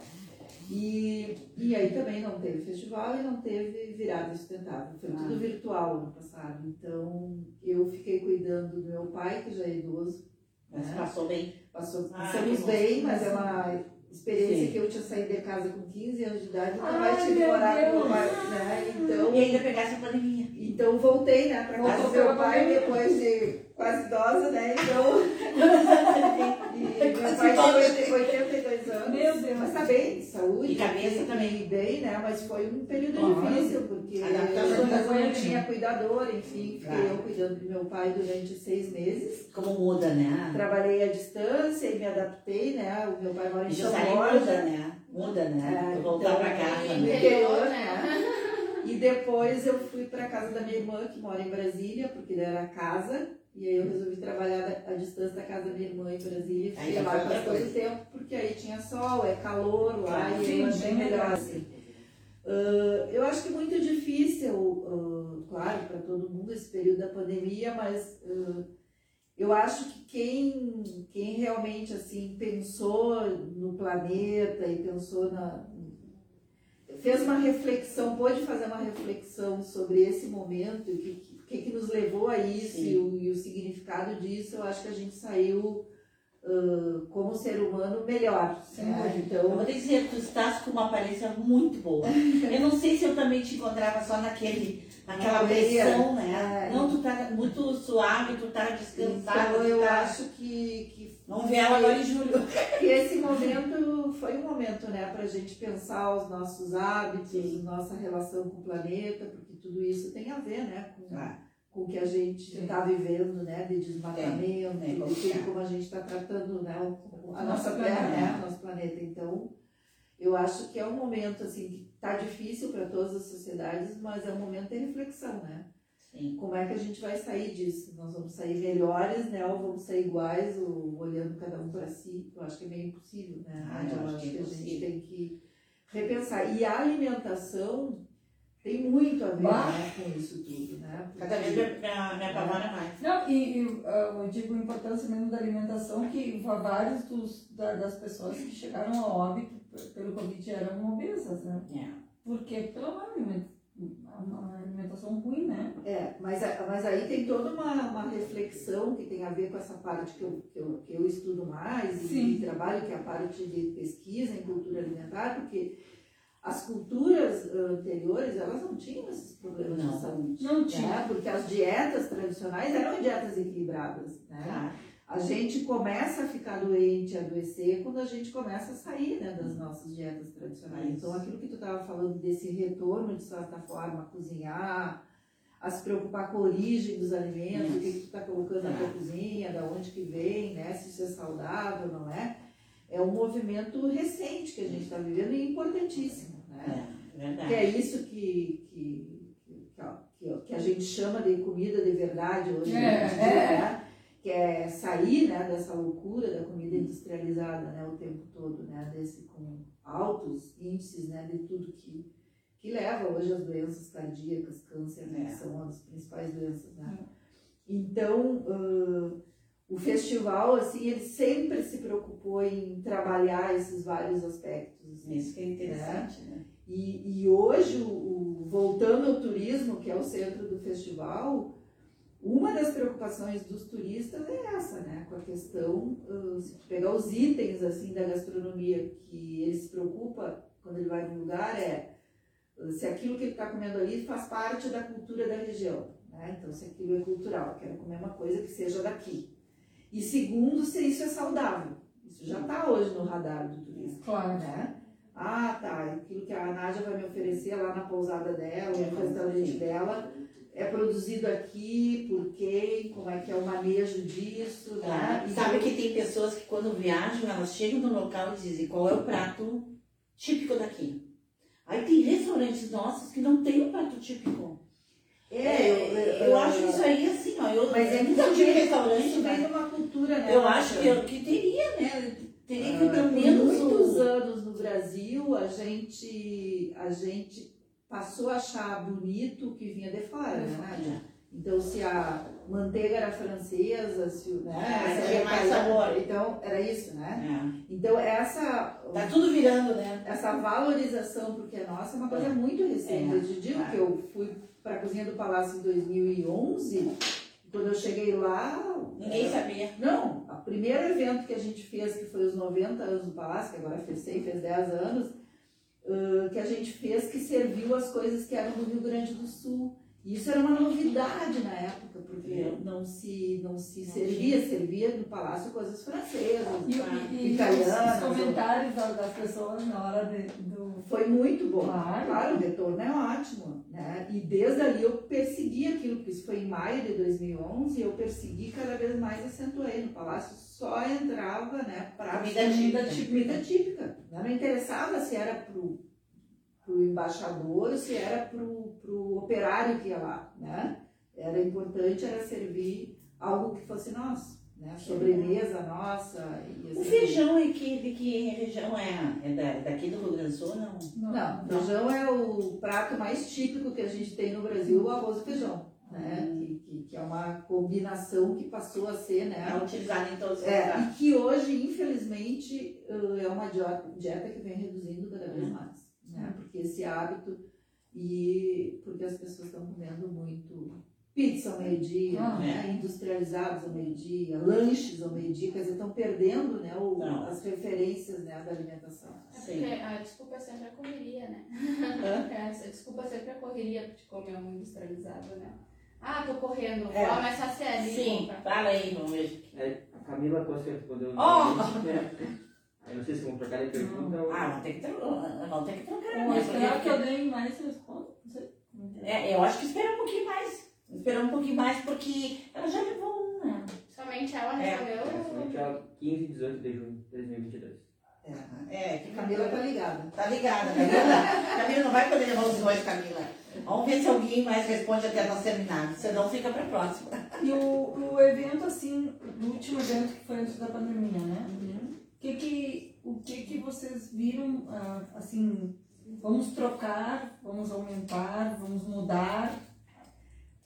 E, e aí também não teve festival e não teve virada sustentável. Foi tudo virtual ano passado. Então eu fiquei cuidando do meu pai, que já é idoso. Mas né? passou bem. Passou, Ah, passamos bem, mas é uma experiência Sim. que eu tinha saído de casa com 15 anos de idade, nunca Ai, mais tive morar com pai, né? Então, E ainda pegasse a pandemia. então voltei, né, pra casa do meu pai pandemia. depois de quase idosa, né? Então, e meu pai tem 82 anos. Meu Deus. Mas tá bem, saúde. E cabeça e- também. e bem, né? Mas foi um período difícil, porque eu assim. tinha cuidador, enfim, fiquei Claro. eu cuidando do meu pai durante seis meses. Como muda, né? Trabalhei à distância e me adaptei, né? O meu pai mora em São Borja. muda, né? Muda, né? É, Tu voltar então, pra casa, E né? interior, né? E depois eu fui para casa da minha irmã, que mora em Brasília, porque era casa. E aí eu resolvi trabalhar à distância da casa da minha irmã em Brasília. Aí Fiquei lá bastante coisa. tempo, porque aí tinha sol, é calor lá, Claro. e eu achei melhor assim. Ah, eu acho que muito difícil, ah, claro, para todo mundo esse período da pandemia, mas ah, eu acho que quem, quem realmente assim pensou no planeta e pensou na fez uma reflexão, pôde fazer uma reflexão sobre esse momento, o que, que, que nos levou a isso e o, e o significado disso, eu acho que a gente saiu ah, como ser humano melhor. Né? dúvida. Eu Então, vou dizer, tu estás com uma aparência muito boa. Eu não sei se eu também te encontrava só naquele, naquela pressão, né? É. Não, tu tá muito suave, tu tá descansada. então eu tá... acho que, que Vamos ver ela agora em julho. que esse momento foi um momento, né, para a gente pensar os nossos hábitos, Sim. nossa relação com o planeta, porque tudo isso tem a ver, né, com, Claro. com o que a gente está vivendo, né, de desmatamento, Tem, tem, de como a gente está tratando, né, a nossa terra, né, o nosso planeta. Então, eu acho que é um momento assim que está difícil para todas as sociedades, mas é um momento de reflexão, né? Sim. Como é que a gente vai sair disso? Nós vamos sair melhores, né? Ou vamos sair iguais, ou olhando cada um para si? Eu acho que é meio impossível, né? Ah, eu eu acho acho que é que a gente tem que repensar. E a alimentação tem muito a ver né, com isso tudo, né? Cada vez me, me apavora mais. Não, e, e, ah, eu digo a importância mesmo da alimentação, que vários dos, da- das pessoas que chegaram ao óbito pelo Covid eram obesas, né? É. Porque pela uma alimentação ruim, né? É, mas, mas aí tem toda uma, uma reflexão que tem a ver com essa parte que eu, que eu, que eu estudo mais e, e trabalho, que é a parte de pesquisa em cultura alimentar, porque as culturas anteriores, elas não tinham esses problemas Não. de saúde. Não tinha. né? Porque as dietas tradicionais eram dietas equilibradas, né? Tá. A gente começa a ficar doente, a adoecer, quando a gente começa a sair né, das nossas dietas tradicionais. Isso. Então, aquilo que tu estava falando desse retorno, de certa forma, a cozinhar, a se preocupar com a origem dos alimentos, o que, que tu está colocando na tua cozinha, da onde que vem, né, se isso é saudável, não é? É um movimento recente que a gente está vivendo e importantíssimo, né? É, verdade. Que é isso que, que, que, que, que a gente chama de comida de verdade hoje, É, né? é. né? que é sair né, dessa loucura da comida industrializada né, o tempo todo, né, desse, com altos índices né, de tudo que, que leva hoje às doenças cardíacas, câncer, né, É. que são uma das principais doenças. Né? Então, ãh, o festival, assim, ele sempre se preocupou em trabalhar esses vários aspectos. assim. Isso que é interessante, né? E, e hoje, o, o- voltando ao turismo, que é o centro do festival, uma das preocupações dos turistas é essa, né? Com a questão, se tu pegar os itens, assim, da gastronomia que ele se preocupa quando ele vai num lugar é se aquilo que ele está comendo ali faz parte da cultura da região, né? Então, se aquilo é cultural, quero comer uma coisa que seja daqui. E segundo, se isso é saudável. Isso já está hoje no radar do turista Claro. né? Ah, tá, aquilo que a Nádia vai me oferecer lá na pousada dela, É, no restaurante dela, é produzido aqui, por quem, como é que é o manejo disso, né? Ah, sabe que tem pessoas que quando viajam, elas chegam no local e dizem qual é o prato típico daqui. Aí tem restaurantes nossos que não tem o prato típico. É, eu, eu acho isso aí assim, ó. Eu, Mas é tive vem, restaurante, isso vem mas de uma cultura, né? eu acho que, eu- que teria, né? Teria que Ah, pelo por menos muitos o- anos no Brasil, a gente, a gente passou a achar bonito o que vinha de fora, né, Nádia? Então, se a manteiga era francesa, se o. Né, Ah, era mais sabor. Então, era isso, né? É. Então, essa, Tá tudo virando, né? essa valorização porque é nossa é uma coisa muito recente. É, Eu te digo que eu fui para a Cozinha do Palácio em 2011, quando eu cheguei lá. Ninguém sabia. Não, o primeiro evento que a gente fez, que foi os 90 anos do Palácio, que agora fez 100, fez 10 anos, que a gente fez que serviu as coisas que eram do Rio Grande do Sul. E isso era uma novidade na época, porque É. não se, não se Não servia, servia no Palácio coisas francesas, E, e, e os, italianas. os comentários da- das pessoas na hora de, do. Foi muito bom. Claro. o retorno é ótimo. Né? E desde ali eu persegui aquilo, porque isso foi em maio de 2011, eu persegui cada vez mais acentuei. No palácio só entrava né, para Comida típica. comida típica. Não me interessava se era pro, pro embaixador, se era pro, pro operário que ia lá. Né? Era importante era servir algo que fosse nosso. Né? Sobremesa nossa. E O assim, feijão é que, de que região é? É da, daqui do Rio Grande do Sul, não? Não, feijão é o prato mais típico que a gente tem no Brasil, o arroz e feijão, né? Que, que, que é uma combinação que passou a ser, É né? utilizado em todos os É, lugares. e que hoje, infelizmente, eh, é uma dieta, dieta que vem reduzindo cada vez mais, né? Porque esse hábito e porque as pessoas estão comendo muito pizza ao meio-dia, Ah, né? industrializados ao meio-dia, lanches ao meio-dia, quer dizer, estão perdendo né, o- as referências né, da alimentação. É Sim. porque a desculpa é sempre a correria, né? Hã? É, a desculpa é sempre a correria de comer um industrializado, né? Ah, tô correndo, É. vou mais saciar ali Sim, compra. fala aí, vamos ver. É, a Camila Costa respondeu. Oh! Eu não sei se vão trocar de pergunta ou. Ah, vamos ter que, tro- vamos ter que trocar, Eu né? acho que eu dei mais resposta. Não sei. É, eu acho que esperar um pouquinho mais. Esperar um pouquinho mais, porque ela já levou um, né? Somente ela É. respondeu. É, somente a 15 e 18 de junho de 2022. É, É, que Camila tá ligada. Tá ligada, Camila. Camila não vai poder levar os dois, Camila. Vamos ver se alguém mais responde até nós terminarmos. Senão fica pra próxima. E o, o evento, assim, o último evento que foi antes da pandemia, né? Que que, o que que vocês viram, ah, assim, vamos trocar, vamos aumentar, vamos mudar?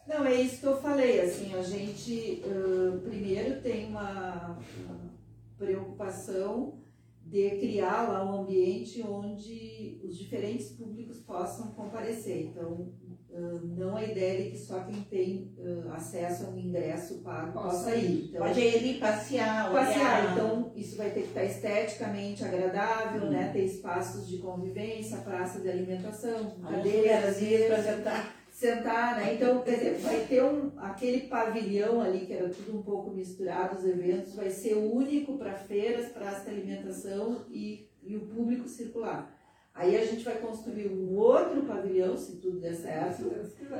Não, é isso que eu falei, assim, a gente uh, primeiro tem uma, uma preocupação de criar lá um ambiente onde os diferentes públicos possam comparecer. Então, uh, não a ideia de que só quem tem uh, acesso a um ingresso pago possa ir. Então, Pode ir passear, olhar. passear. Então, isso vai ter que estar esteticamente agradável, né? Ter espaços de convivência, praça de alimentação, cadeiras, cadeiras para sentar. Sentar, né? Então, quer dizer, vai ter um, aquele pavilhão ali, que era tudo um pouco misturado, os eventos, vai ser único para feiras, praça de alimentação e, e o público circular. Aí a gente vai construir um outro pavilhão, se tudo der certo,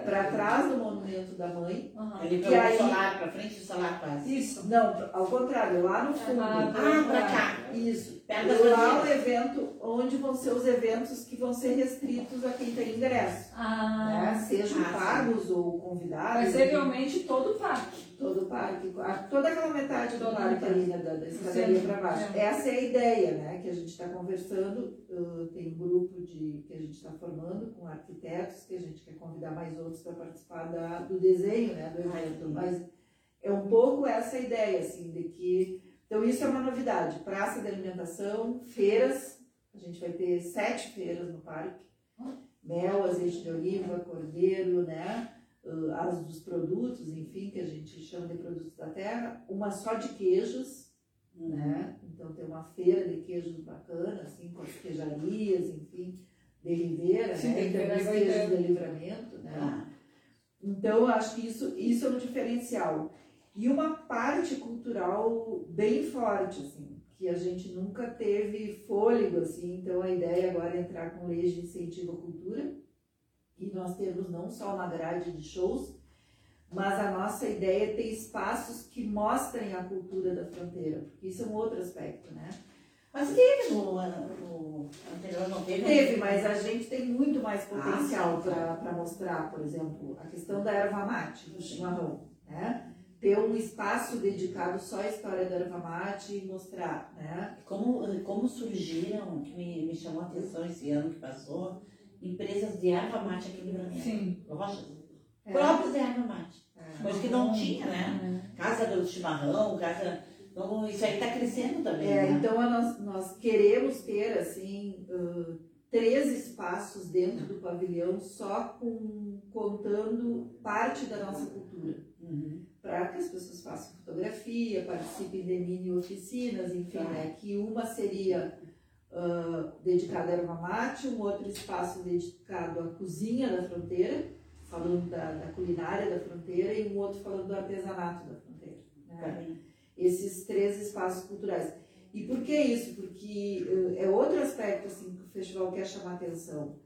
para trás do Monumento da Mãe. Uhum. Ele para aí- o solar, para frente do solar quase. Isso. Não, ao contrário, lá no fundo. Ah, Ah, para cá. Isso. Perto Lá o evento, onde vão ser os eventos que vão ser restritos a quem tem ingresso. Ah, né? Sejam Ah, sim. pagos ou convidados. vai ser realmente todo o parque. Todo o parque, a- toda aquela metade do parque metade. ali, né, da, da escadaria para baixo. é. Essa é a ideia, né, que a gente está conversando. uh, tem um grupo de, que a gente está formando com arquitetos, que a gente quer convidar mais outros para participar da, do desenho né, do evento. Mas é um pouco essa ideia, assim, de que. Então, isso é uma novidade. Praça de alimentação, feiras. A gente vai ter sete feiras no parque. Mel, azeite de oliva, cordeiro, né? Uh, as dos produtos, enfim, que a gente chama de produtos da terra, uma só de queijos, né? Então tem uma feira de queijos bacana, assim, com as queijarias, enfim, de Ribeira, Sim, né? E feira os queijos de livramento, né? Ah, Então eu acho que isso, isso é um diferencial. E uma parte cultural bem forte, assim, que a gente nunca teve fôlego, assim, então a ideia agora é entrar com leis de incentivo à cultura e nós temos não só uma grade de shows, mas a nossa ideia é ter espaços que mostrem a cultura da fronteira, porque isso é um outro aspecto, né? Mas teve no, no anterior, não teve? Teve, mas a gente tem muito mais potencial Ah, para mostrar, por exemplo, a questão da erva mate, do chimarrão, né? Ter um espaço dedicado só à história da erva mate e mostrar, né? Como, como surgiram, que me, me chamou a atenção esse ano que passou, empresas de erva mate aqui no Brasil. Sim. Rochas. É. Próprias de erva mate. É. Coisa que não tinha, né? Casa do chimarrão, casa. Então, isso aí está crescendo também. É, né? então nós, nós queremos ter assim ãh, três espaços dentro do pavilhão só com contando parte da nossa cultura. Uhum. para que as pessoas façam fotografia, participem de mini oficinas, enfim, Tá. né? Que uma seria ah, dedicada à erva mate, um outro espaço dedicado à cozinha da fronteira, falando da, da culinária da fronteira, e um outro falando do artesanato da fronteira. né? Também. Esses três espaços culturais. E por que isso? Porque eh, é outro aspecto assim, que o festival quer chamar atenção.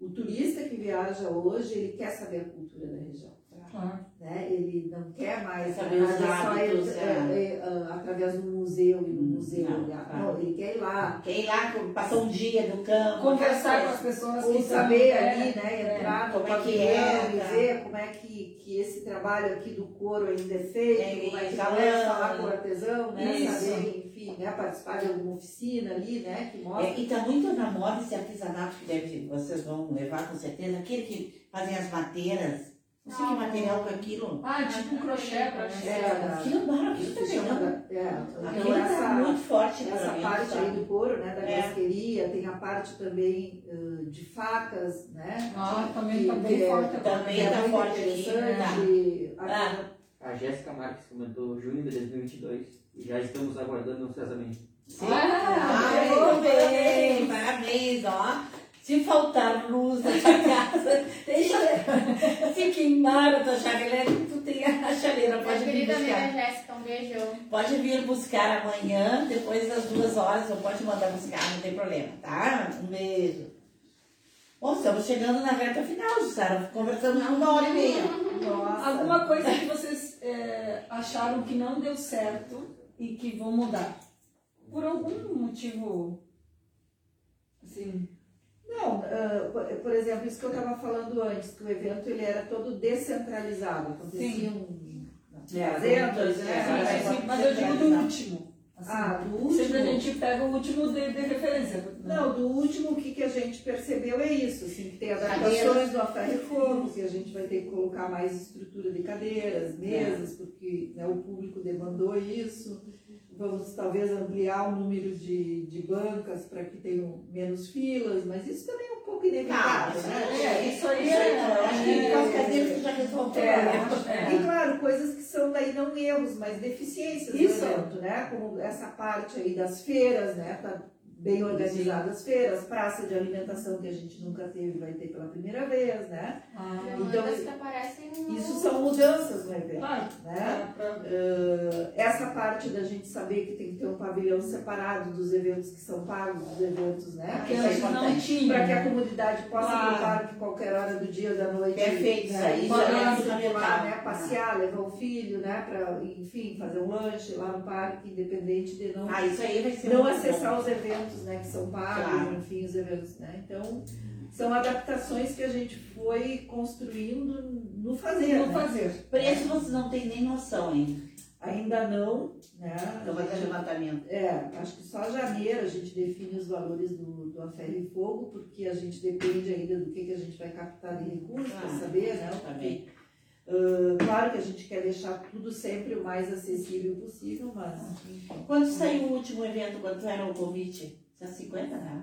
O turista que viaja hoje, ele quer saber a cultura da região Claro. né? Ele não quer mais Saber os nada só hábitos, é, é. é, ah, através do museu e no Hum, museu não, olhar. tá. Não, ele quer ir lá, Quer ir lá, passar um dia no campo. Conversar com as pessoas ou que saber é, ali, né? Entrar no como é que é, tá. ver como é que, que esse trabalho aqui do couro ainda é feito, É, como é que é falar com o artesão, né? Isso. Saber, enfim, né? Participar de alguma oficina ali, né? Que mostra. É, e está muito na moda esse artesanato que deve, vocês vão levar com certeza, aquele que fazem as mateiras. Não sei que Ah, material que é aquilo. Ah, tipo um crochê pra É, Aquilo, não, aquilo tá chegando. da- é, então Aquilo tá essa- muito forte Essa parte sabe? aí do couro, né, da É. casqueria, tem a parte também de facas, né? Ah, também tá bem é- forte. Também é tá muito forte aqui, interessante. Ah. A Jéssica Marques comentou junho de 2022 e já estamos aguardando ansiosamente. Sim. Ah, bem, parabéns, ó. Se faltar luz na tua casa, deixa. Se queimar a tua chave elétrica, tu tem a chaleira, Minha pode vir querida amiga buscar. Jéssica, um beijo. Pode vir buscar amanhã, depois das duas horas, ou pode mandar buscar, não tem problema, tá? Um beijo. Bom, estamos chegando na reta final, Jussara. Conversamos por uma hora e meia. Nossa. Alguma coisa que vocês é, acharam que não deu certo e que vão mudar? Por algum motivo Sim. Não, uh, por, por, exemplo, isso que eu estava falando antes, que o evento ele era todo descentralizado, aconteciam é, fazendas, né? Sim, sim, mas eu digo do último. Assim, ah, do último. Sempre a gente pega o último de, de referência. Né? Não, do último o que, que a gente percebeu é isso, assim, que tem adaptações do e fogo, que a gente vai ter que colocar mais estrutura de cadeiras, mesas, é. porque né, o público demandou isso. Vamos talvez ampliar o número de, de bancas para que tenham menos filas, mas isso também é um pouco inevitável, ah, né? É, isso aí é. Acho que é, as cadeiras que já resolveram. É, E claro, coisas que são daí não erros, mas deficiências isso. do evento, né? Como essa parte aí das feiras, né? Tá bem organizadas Sim. feiras, praça de alimentação que a gente nunca teve, vai ter pela primeira vez, né? Ah, então, que aparecem isso são mudanças no evento, ah, né? Uh, essa parte da gente saber que tem que ter um pavilhão separado dos eventos que são pagos, dos eventos, né? Que é não tinha. Para que a comunidade possa claro. ir para parque qualquer hora do dia ou da noite. Perfeito, né? isso aí já lá, né? Passear, levar o filho, né? Para, enfim, fazer um lanche lá no parque, independente de não, ah, isso aí vai ser não acessar bom. os eventos né, que são pagos, claro. enfim, os eventos, né? Então, são adaptações que a gente foi construindo no fazer. No né? fazer. Preço vocês não têm nem noção ainda. Ainda não, né? Então vai ter levantamento. É, acho que só janeiro a gente define os valores do, do e Fogo, porque a gente depende ainda do que, que a gente vai captar de recursos ah, para saber, né? Também. Uh, claro que a gente quer deixar tudo sempre o mais acessível possível, mas. Quando saiu o último evento, quando era o convite? Tinha 50 reais.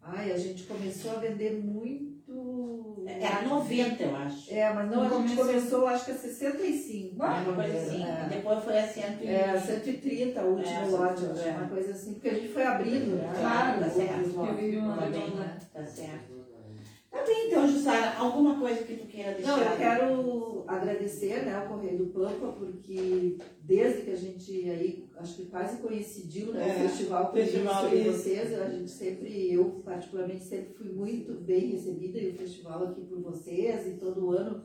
Ai, a gente começou a vender muito. Era 90, eu acho. É, mas não, a gente começou, acho que a 65. Ah, uma coisa assim. É. Depois foi a 130. É, 130 o último é, lote, acho, é. uma coisa assim, porque a gente foi abrindo, né? Claro, tá certo. Eu vi uma Tá certo. Bem, então, Jussara, alguma coisa que tu queira deixar? Não, eu quero agradecer né, ao Correio do Pampa, porque desde que a gente aí, acho que quase coincidiu né, é, o festival com festival de vocês, a gente sempre, eu particularmente sempre fui muito bem recebida e o festival aqui por vocês e todo ano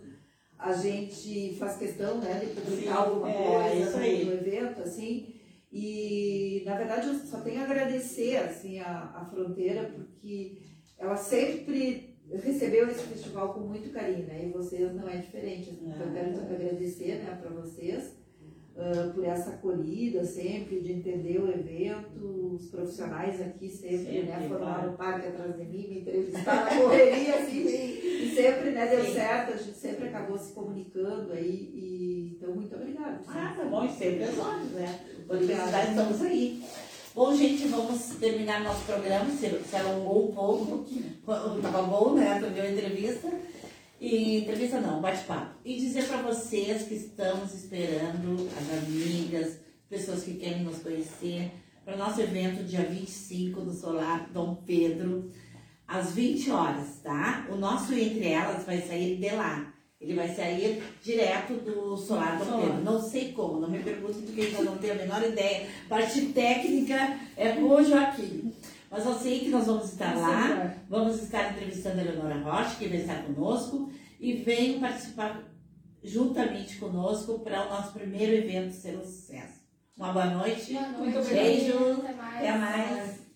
a gente faz questão né, de publicar Sim, alguma é, coisa no evento, assim, e na verdade eu só tenho a agradecer assim, a, a fronteira, porque ela sempre recebeu esse festival com muito carinho, né? E vocês não é diferente. Assim, então, eu quero agradecer né, para vocês uh, por essa acolhida sempre, de entender o evento, os profissionais aqui sempre, sempre né? Formaram o parque atrás de mim, me entrevistaram na correria, assim, e, e, sempre né, deu Sim. certo, a gente sempre acabou se comunicando aí. E, então, muito obrigada. Ah, tá bom, e sempre horas, né? Obrigada, estamos aí. Bom, gente, vamos terminar nosso programa. Se, se alongou um pouco, estava bom, né? Tu viu a entrevista. E entrevista não, bate-papo. E dizer para vocês que estamos esperando as amigas, pessoas que querem nos conhecer, para o nosso evento dia 25 do Solar Dom Pedro, às 20 horas, tá? O nosso Entre Elas vai sair de lá. Ele vai sair direto do solar do Pedro. Não sei como, não me pergunte porque ainda não tenho a menor ideia. Parte técnica é com o Joaquim. Mas eu sei que nós vamos estar lá, vamos estar entrevistando a Eleonora Rocha, que vai estar conosco, e venham participar juntamente conosco para o nosso primeiro evento ser um sucesso. Uma boa noite. Boa noite. Beijo. Até mais. Até mais.